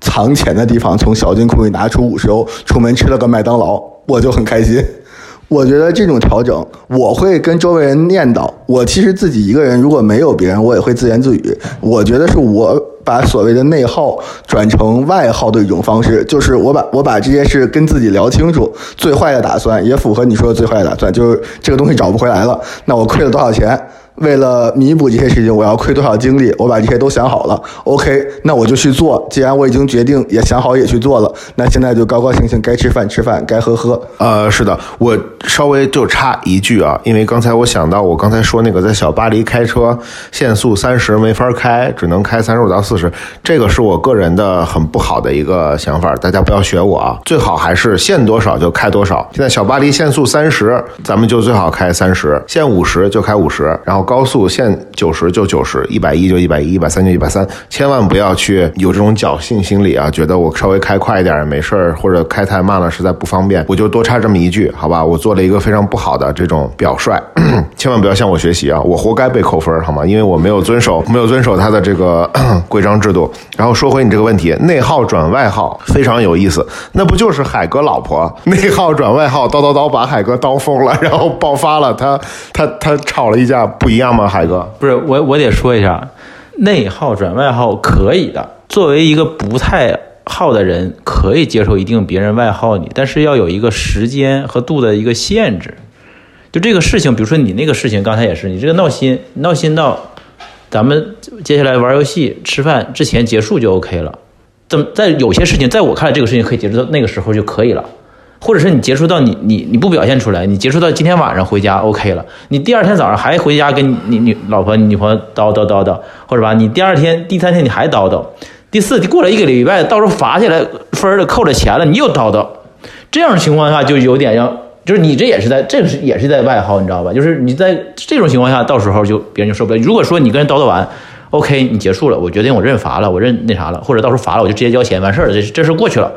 藏钱的地方，从小金库里拿出五十欧，出门吃了个麦当劳，我就很开心。<laughs> 我觉得这种调整，我会跟周围人念叨。我其实自己一个人，如果没有别人，我也会自言自语。我觉得是我把所谓的内耗转成外耗的一种方式，就是我把我把这件事跟自己聊清楚，最坏的打算也符合你说的最坏的打算，就是这个东西找不回来了，那我亏了多少钱？为了弥补这些事情，我要亏多少精力？我把这些都想好了。OK，那我就去做。既然我已经决定，也想好，也去做了，那现在就高高兴兴，该吃饭吃饭，该喝喝。呃，是的，我稍微就插一句啊，因为刚才我想到，我刚才说那个在小巴黎开车限速三十没法开，只能开三十五到四十，这个是我个人的很不好的一个想法，大家不要学我啊，最好还是限多少就开多少。现在小巴黎限速三十，咱们就最好开三十；限五十就开五十，然后。高速限九十就九十，一百一就一百一，一百三就一百三，千万不要去有这种侥幸心理啊！觉得我稍微开快一点没事儿，或者开太慢了实在不方便，我就多插这么一句，好吧？我做了一个非常不好的这种表率，<coughs> 千万不要向我学习啊！我活该被扣分，好吗？因为我没有遵守，没有遵守他的这个 <coughs> 规章制度。然后说回你这个问题，内耗转外耗非常有意思，那不就是海哥老婆内耗转外耗，叨叨叨把海哥刀疯了，然后爆发了，他他他吵了一架不？一样吗，海哥？不是我，我得说一下，内耗转外耗可以的。作为一个不太耗的人，可以接受一定别人外耗你，但是要有一个时间和度的一个限制。就这个事情，比如说你那个事情，刚才也是，你这个闹心，闹心到咱们接下来玩游戏、吃饭之前结束就 OK 了。怎么在有些事情，在我看来，这个事情可以结束到那个时候就可以了。或者是你结束到你你你不表现出来，你结束到今天晚上回家 OK 了，你第二天早上还回家跟你你老婆你女朋友叨叨叨叨，或者吧，你第二天第三天你还叨叨，第四过了一个礼拜，到时候罚下来分了扣了钱了，你又叨叨，这样的情况下就有点要，就是你这也是在这个是也是在外耗，你知道吧？就是你在这种情况下，到时候就别人就受不了。如果说你跟人叨叨完 OK，你结束了，我决定我认罚了，我认那啥了，或者到时候罚了我就直接交钱完事儿了，这这事过去了，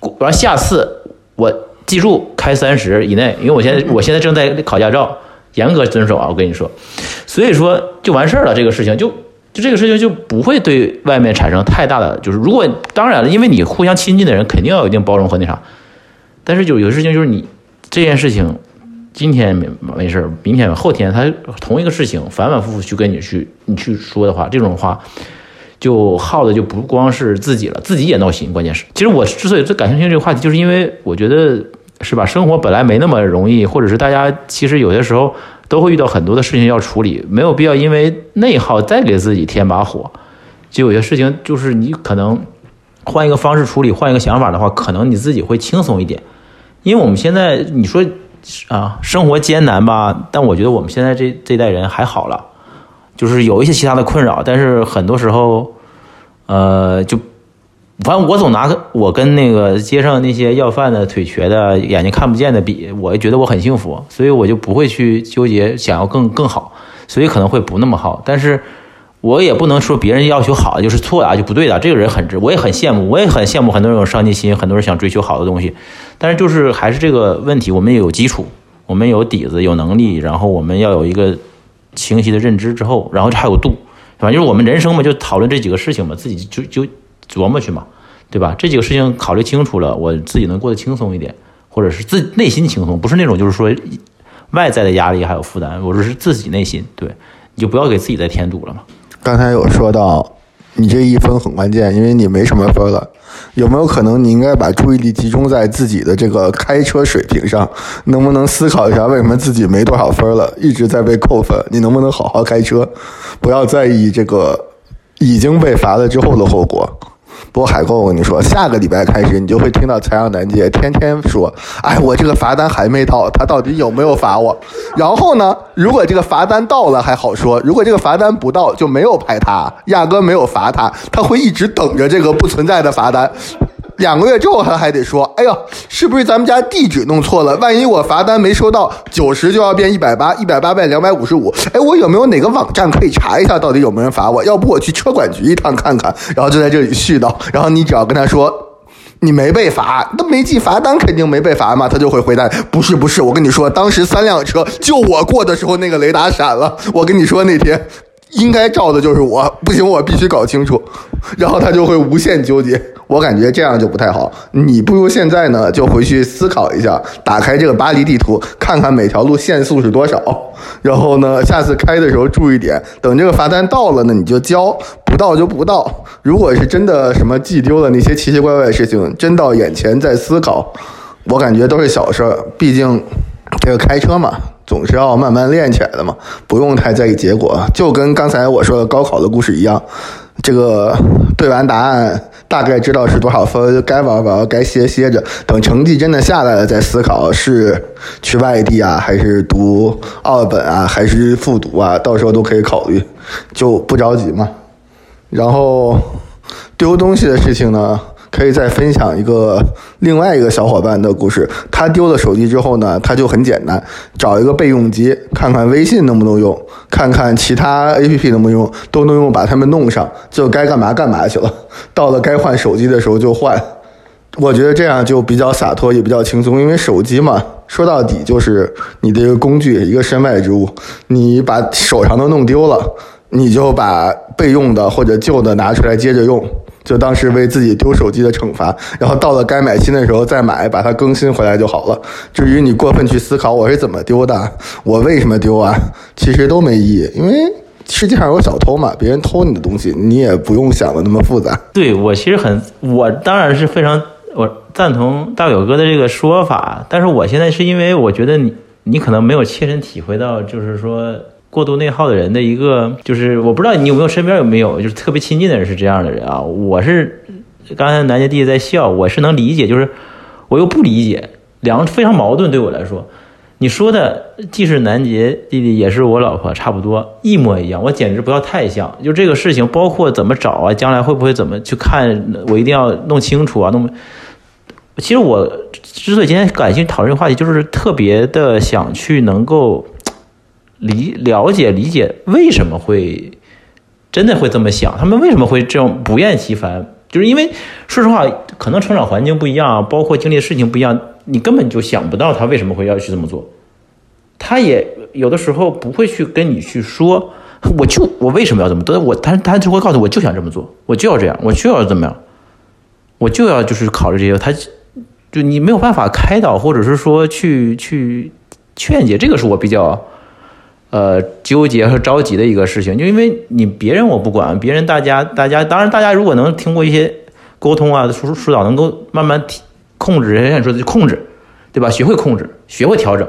过完下次。我记住开三十以内，因为我现在我现在正在考驾照，严格遵守啊！我跟你说，所以说就完事儿了，这个事情就就这个事情就不会对外面产生太大的，就是如果当然了，因为你互相亲近的人肯定要有一定包容和那啥，但是就有的事情就是你这件事情今天没没事儿，明天后天他同一个事情反反复复去跟你去你去说的话，这种话。就耗的就不光是自己了，自己也闹心。关键是，其实我之所以最感兴趣这个话题，就是因为我觉得是吧，生活本来没那么容易，或者是大家其实有些时候都会遇到很多的事情要处理，没有必要因为内耗再给自己添把火。就有些事情，就是你可能换一个方式处理，换一个想法的话，可能你自己会轻松一点。因为我们现在你说啊，生活艰难吧，但我觉得我们现在这这代人还好了。就是有一些其他的困扰，但是很多时候，呃，就反正我总拿我跟那个街上那些要饭的、腿瘸的、眼睛看不见的比，我觉得我很幸福，所以我就不会去纠结想要更更好，所以可能会不那么好。但是我也不能说别人要求好就是错的，就不对的。这个人很直，我也很羡慕，我也很羡慕很多人有上进心，很多人想追求好的东西。但是就是还是这个问题，我们有基础，我们有底子，有能力，然后我们要有一个。清晰的认知之后，然后还有度，反正就是我们人生嘛，就讨论这几个事情嘛，自己就就琢磨去嘛，对吧？这几个事情考虑清楚了，我自己能过得轻松一点，或者是自内心轻松，不是那种就是说外在的压力还有负担，我说是自己内心，对，你就不要给自己再添堵了嘛。刚才有说到你这一分很关键，因为你没什么分了。有没有可能你应该把注意力集中在自己的这个开车水平上？能不能思考一下为什么自己没多少分了，一直在被扣分？你能不能好好开车，不要在意这个已经被罚了之后的后果？不过海购，我跟你说，下个礼拜开始，你就会听到财阳南街天天说：“哎，我这个罚单还没到，他到底有没有罚我？”然后呢，如果这个罚单到了还好说，如果这个罚单不到，就没有拍他，压根没有罚他，他会一直等着这个不存在的罚单。两个月之后，他还得说：“哎呀，是不是咱们家地址弄错了？万一我罚单没收到，九十就要变一百八，一百八变两百五十五。哎，我有没有哪个网站可以查一下，到底有没有人罚我？要不我去车管局一趟看看。”然后就在这里絮叨。然后你只要跟他说：“你没被罚，那没寄罚单，肯定没被罚嘛。”他就会回答：“不是，不是，我跟你说，当时三辆车就我过的时候，那个雷达闪了。我跟你说那天。”应该照的就是我，不行，我必须搞清楚，<laughs> 然后他就会无限纠结。我感觉这样就不太好。你不如现在呢，就回去思考一下，打开这个巴黎地图，看看每条路限速是多少，<laughs> 然后呢，下次开的时候注意点。等这个罚单到了呢，你就交；不到就不到。如果是真的什么记丢了那些奇奇怪怪的事情，真到眼前再思考，我感觉都是小事儿。毕竟这个开车嘛。总是要慢慢练起来的嘛，不用太在意结果。就跟刚才我说的高考的故事一样，这个对完答案，大概知道是多少分，该玩玩，该歇歇着。等成绩真的下来了再思考，是去外地啊，还是读二本啊，还是复读啊？到时候都可以考虑，就不着急嘛。然后丢东西的事情呢？可以再分享一个另外一个小伙伴的故事。他丢了手机之后呢，他就很简单，找一个备用机，看看微信能不能用，看看其他 APP 能不能用，都能用，把它们弄上，就该干嘛干嘛去了。到了该换手机的时候就换。我觉得这样就比较洒脱，也比较轻松，因为手机嘛，说到底就是你的一个工具，一个身外之物。你把手上都弄丢了，你就把备用的或者旧的拿出来接着用。就当是为自己丢手机的惩罚，然后到了该买新的时候再买，把它更新回来就好了。至于你过分去思考我是怎么丢的，我为什么丢啊，其实都没意义，因为世界上有小偷嘛，别人偷你的东西，你也不用想的那么复杂。对我其实很，我当然是非常我赞同大表哥的这个说法，但是我现在是因为我觉得你你可能没有切身体会到，就是说。过度内耗的人的一个，就是我不知道你有没有身边有没有，就是特别亲近的人是这样的人啊。我是刚才南杰弟弟在笑，我是能理解，就是我又不理解，两个非常矛盾对我来说。你说的既是南杰弟弟，也是我老婆，差不多一模一样，我简直不要太像。就这个事情，包括怎么找啊，将来会不会怎么去看，我一定要弄清楚啊，弄。其实我之所以今天感兴趣讨论这个话题，就是特别的想去能够。理了解理解为什么会真的会这么想？他们为什么会这样不厌其烦？就是因为说实话，可能成长环境不一样，包括经历的事情不一样，你根本就想不到他为什么会要去这么做。他也有的时候不会去跟你去说，我就我为什么要这么做？我他他就会告诉我就想这么做，我就要这样，我就要怎么样，我就要就是考虑这些。他就你没有办法开导，或者是说去去劝解，这个是我比较。呃，纠结和着急的一个事情，就因为你别人我不管，别人大家大家当然大家如果能通过一些沟通啊疏疏导，能够慢慢控制，人家说的控制，对吧？学会控制，学会调整，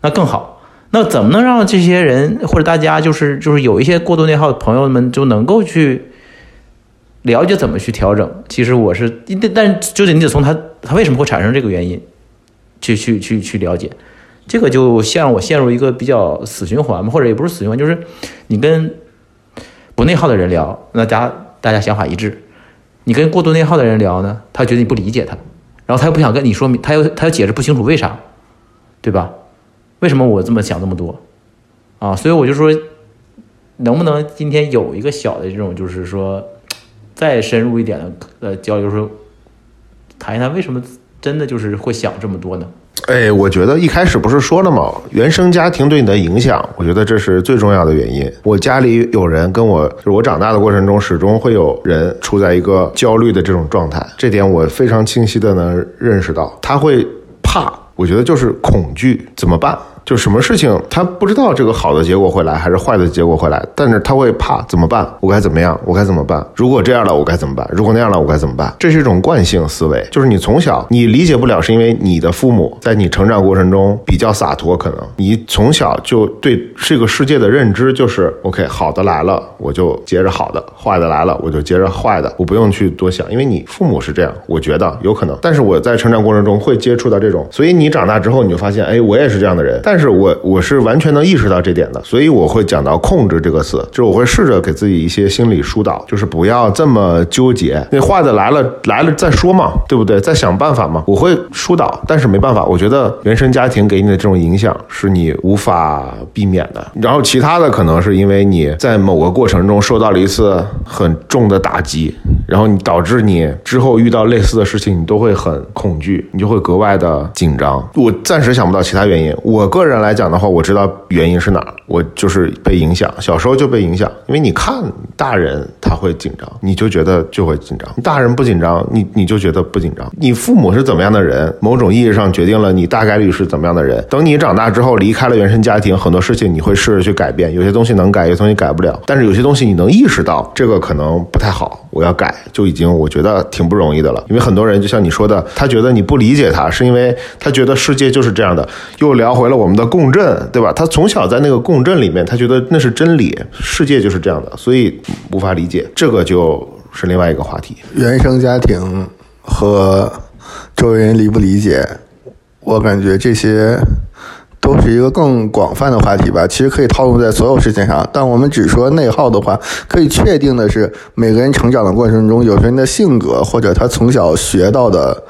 那更好。那怎么能让这些人或者大家就是 <laughs> 就是有一些过度内耗的朋友们就能够去了解怎么去调整？其实我是，但就得你得从他他为什么会产生这个原因去去去去了解。这个就像我陷入一个比较死循环嘛，或者也不是死循环，就是你跟不内耗的人聊，那大家大家想法一致；你跟过度内耗的人聊呢，他觉得你不理解他，然后他又不想跟你说明，他又他又解释不清楚为啥，对吧？为什么我这么想这么多啊？所以我就说，能不能今天有一个小的这种，就是说再深入一点的呃交流，说谈一谈为什么真的就是会想这么多呢？哎，我觉得一开始不是说了吗？原生家庭对你的影响，我觉得这是最重要的原因。我家里有人跟我，就是我长大的过程中，始终会有人处在一个焦虑的这种状态，这点我非常清晰的能认识到。他会怕，我觉得就是恐惧，怎么办？就什么事情他不知道这个好的结果会来还是坏的结果会来，但是他会怕怎么办？我该怎么样？我该怎么办？如果这样了，我该怎么办？如果那样了，我该怎么办？这是一种惯性思维，就是你从小你理解不了，是因为你的父母在你成长过程中比较洒脱，可能你从小就对这个世界的认知就是 OK，好的来了我就接着好的，坏的来了我就接着坏的，我不用去多想，因为你父母是这样，我觉得有可能。但是我在成长过程中会接触到这种，所以你长大之后你就发现，哎，我也是这样的人，但但是我我是完全能意识到这点的，所以我会讲到控制这个词，就是我会试着给自己一些心理疏导，就是不要这么纠结，那坏的来了来了再说嘛，对不对？再想办法嘛。我会疏导，但是没办法，我觉得原生家庭给你的这种影响是你无法避免的。然后其他的可能是因为你在某个过程中受到了一次很重的打击，然后你导致你之后遇到类似的事情，你都会很恐惧，你就会格外的紧张。我暂时想不到其他原因。我个个人来讲的话，我知道原因是哪儿，我就是被影响，小时候就被影响，因为你看大人他会紧张，你就觉得就会紧张；大人不紧张，你你就觉得不紧张。你父母是怎么样的人，某种意义上决定了你大概率是怎么样的人。等你长大之后离开了原生家庭，很多事情你会试着去改变，有些东西能改，有些东西改不了。但是有些东西你能意识到这个可能不太好，我要改，就已经我觉得挺不容易的了。因为很多人就像你说的，他觉得你不理解他，是因为他觉得世界就是这样的。又聊回了我们的共振，对吧？他从小在那个共振里面，他觉得那是真理，世界就是这样的，所以无法理解。这个就是另外一个话题。原生家庭和周围人理不理解，我感觉这些都是一个更广泛的话题吧。其实可以套用在所有事情上，但我们只说内耗的话，可以确定的是，每个人成长的过程中，有些人的性格或者他从小学到的。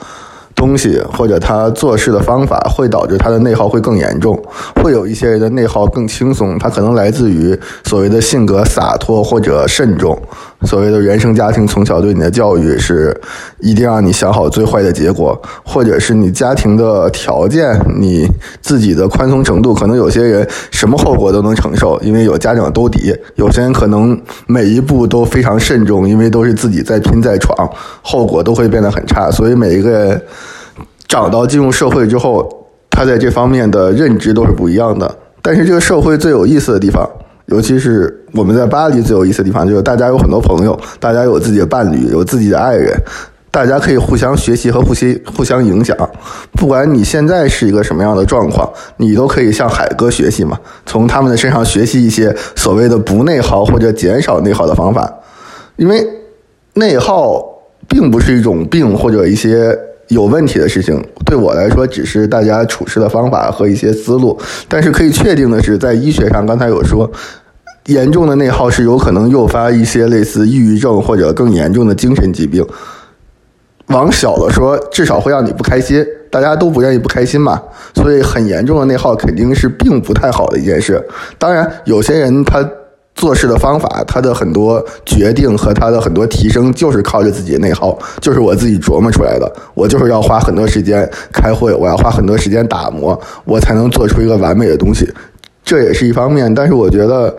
东西或者他做事的方法会导致他的内耗会更严重，会有一些人的内耗更轻松，他可能来自于所谓的性格洒脱或者慎重。所谓的原生家庭从小对你的教育是一定让你想好最坏的结果，或者是你家庭的条件，你自己的宽松程度，可能有些人什么后果都能承受，因为有家长兜底；有些人可能每一步都非常慎重，因为都是自己在拼在闯，后果都会变得很差。所以每一个人长到进入社会之后，他在这方面的认知都是不一样的。但是这个社会最有意思的地方。尤其是我们在巴黎最有意思的地方，就是大家有很多朋友，大家有自己的伴侣，有自己的爱人，大家可以互相学习和互相互相影响。不管你现在是一个什么样的状况，你都可以向海哥学习嘛，从他们的身上学习一些所谓的不内耗或者减少内耗的方法。因为内耗并不是一种病或者一些。有问题的事情，对我来说只是大家处事的方法和一些思路。但是可以确定的是，在医学上，刚才有说，严重的内耗是有可能诱发一些类似抑郁症或者更严重的精神疾病。往小了说，至少会让你不开心，大家都不愿意不开心嘛。所以很严重的内耗肯定是并不太好的一件事。当然，有些人他。做事的方法，他的很多决定和他的很多提升，就是靠着自己的内耗，就是我自己琢磨出来的。我就是要花很多时间开会，我要花很多时间打磨，我才能做出一个完美的东西。这也是一方面，但是我觉得，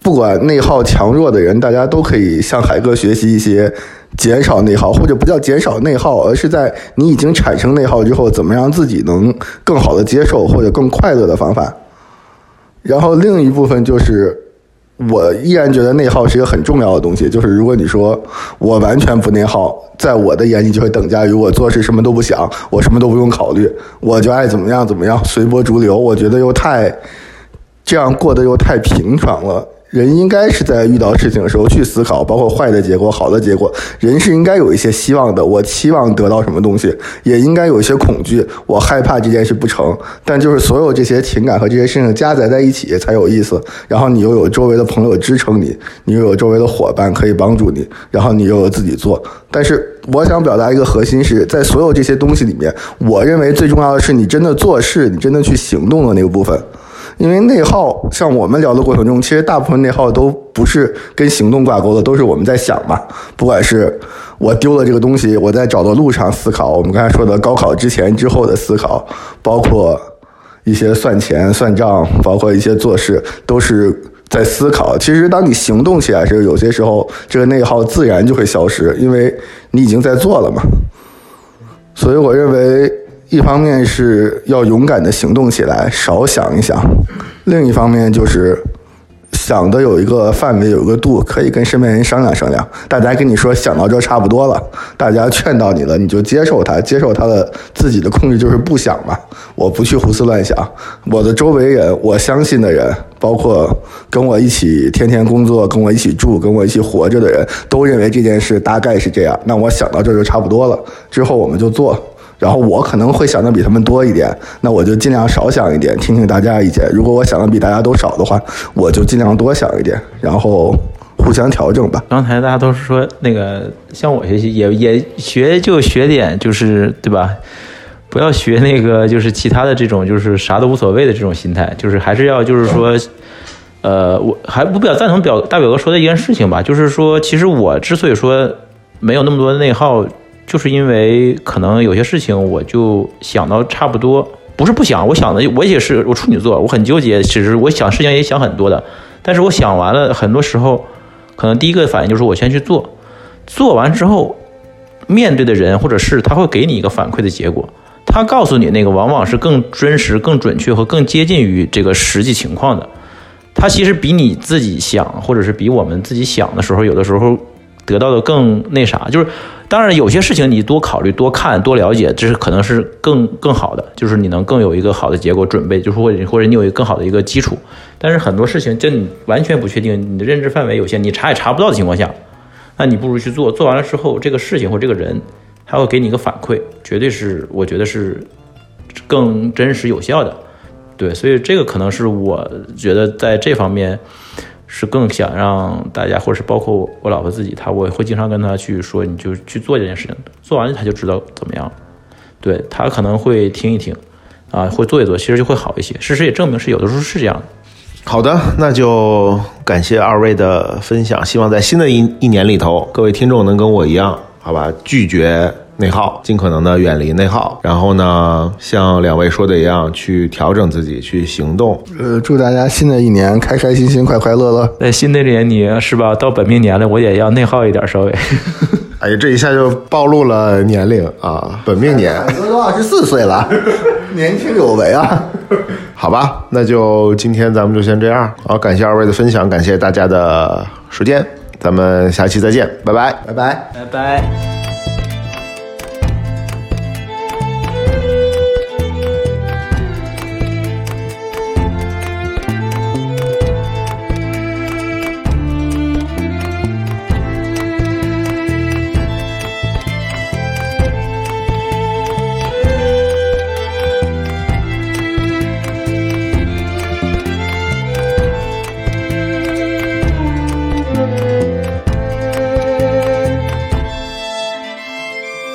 不管内耗强弱的人，大家都可以向海哥学习一些减少内耗，或者不叫减少内耗，而是在你已经产生内耗之后，怎么让自己能更好的接受或者更快乐的方法。然后另一部分就是。我依然觉得内耗是一个很重要的东西。就是如果你说我完全不内耗，在我的眼里就会等价于我做事什么都不想，我什么都不用考虑，我就爱怎么样怎么样，随波逐流。我觉得又太这样过得又太平常了。人应该是在遇到事情的时候去思考，包括坏的结果、好的结果。人是应该有一些希望的，我期望得到什么东西，也应该有一些恐惧，我害怕这件事不成。但就是所有这些情感和这些事情加载在一起才有意思。然后你又有周围的朋友支撑你，你又有周围的伙伴可以帮助你，然后你又有自己做。但是我想表达一个核心是在所有这些东西里面，我认为最重要的是你真的做事，你真的去行动的那个部分。因为内耗，像我们聊的过程中，其实大部分内耗都不是跟行动挂钩的，都是我们在想嘛。不管是我丢了这个东西，我在找的路上思考，我们刚才说的高考之前、之后的思考，包括一些算钱、算账，包括一些做事，都是在思考。其实，当你行动起来时，有些时候这个内耗自然就会消失，因为你已经在做了嘛。所以，我认为。一方面是要勇敢的行动起来，少想一想；另一方面就是想的有一个范围，有一个度，可以跟身边人商量商量。大家跟你说想到这差不多了，大家劝到你了，你就接受他，接受他的自己的控制，就是不想嘛。我不去胡思乱想，我的周围人，我相信的人，包括跟我一起天天工作、跟我一起住、跟我一起活着的人，都认为这件事大概是这样。那我想到这就差不多了，之后我们就做。然后我可能会想的比他们多一点，那我就尽量少想一点，听听大家意见。如果我想的比大家都少的话，我就尽量多想一点，然后互相调整吧。刚才大家都是说那个向我学习，也也学就学点，就是对吧？不要学那个就是其他的这种就是啥都无所谓的这种心态，就是还是要就是说，呃，我还不比较赞同表大表哥说的一件事情吧，就是说，其实我之所以说没有那么多的内耗。就是因为可能有些事情我就想到差不多，不是不想，我想的我也是我处女座，我很纠结，其实我想事情也想很多的，但是我想完了，很多时候可能第一个反应就是我先去做，做完之后面对的人或者是他会给你一个反馈的结果，他告诉你那个往往是更真实、更准确和更接近于这个实际情况的，他其实比你自己想或者是比我们自己想的时候，有的时候得到的更那啥，就是。当然，有些事情你多考虑、多看、多了解，这是可能是更更好的，就是你能更有一个好的结果准备，就是或者或者你有一个更好的一个基础。但是很多事情，就你完全不确定，你的认知范围有限，你查也查不到的情况下，那你不如去做。做完了之后，这个事情或这个人，他会给你一个反馈，绝对是我觉得是更真实有效的。对，所以这个可能是我觉得在这方面。是更想让大家，或者是包括我老婆自己，她我会经常跟她去说，你就去做这件事情，做完了她就知道怎么样。对她可能会听一听，啊，会做一做，其实就会好一些。事实也证明是有的时候是这样的。好的，那就感谢二位的分享，希望在新的一一年里头，各位听众能跟我一样，好吧，拒绝。内耗，尽可能的远离内耗，然后呢，像两位说的一样，去调整自己，去行动。呃，祝大家新的一年开开心心，快快乐乐。在新的一年，你是吧？到本命年了，我也要内耗一点，稍微。<laughs> 哎呀，这一下就暴露了年龄啊！本命年，我都二十四岁了，<laughs> 年轻有为啊！好吧，那就今天咱们就先这样。好，感谢二位的分享，感谢大家的时间，咱们下期再见，拜拜，拜拜，拜拜。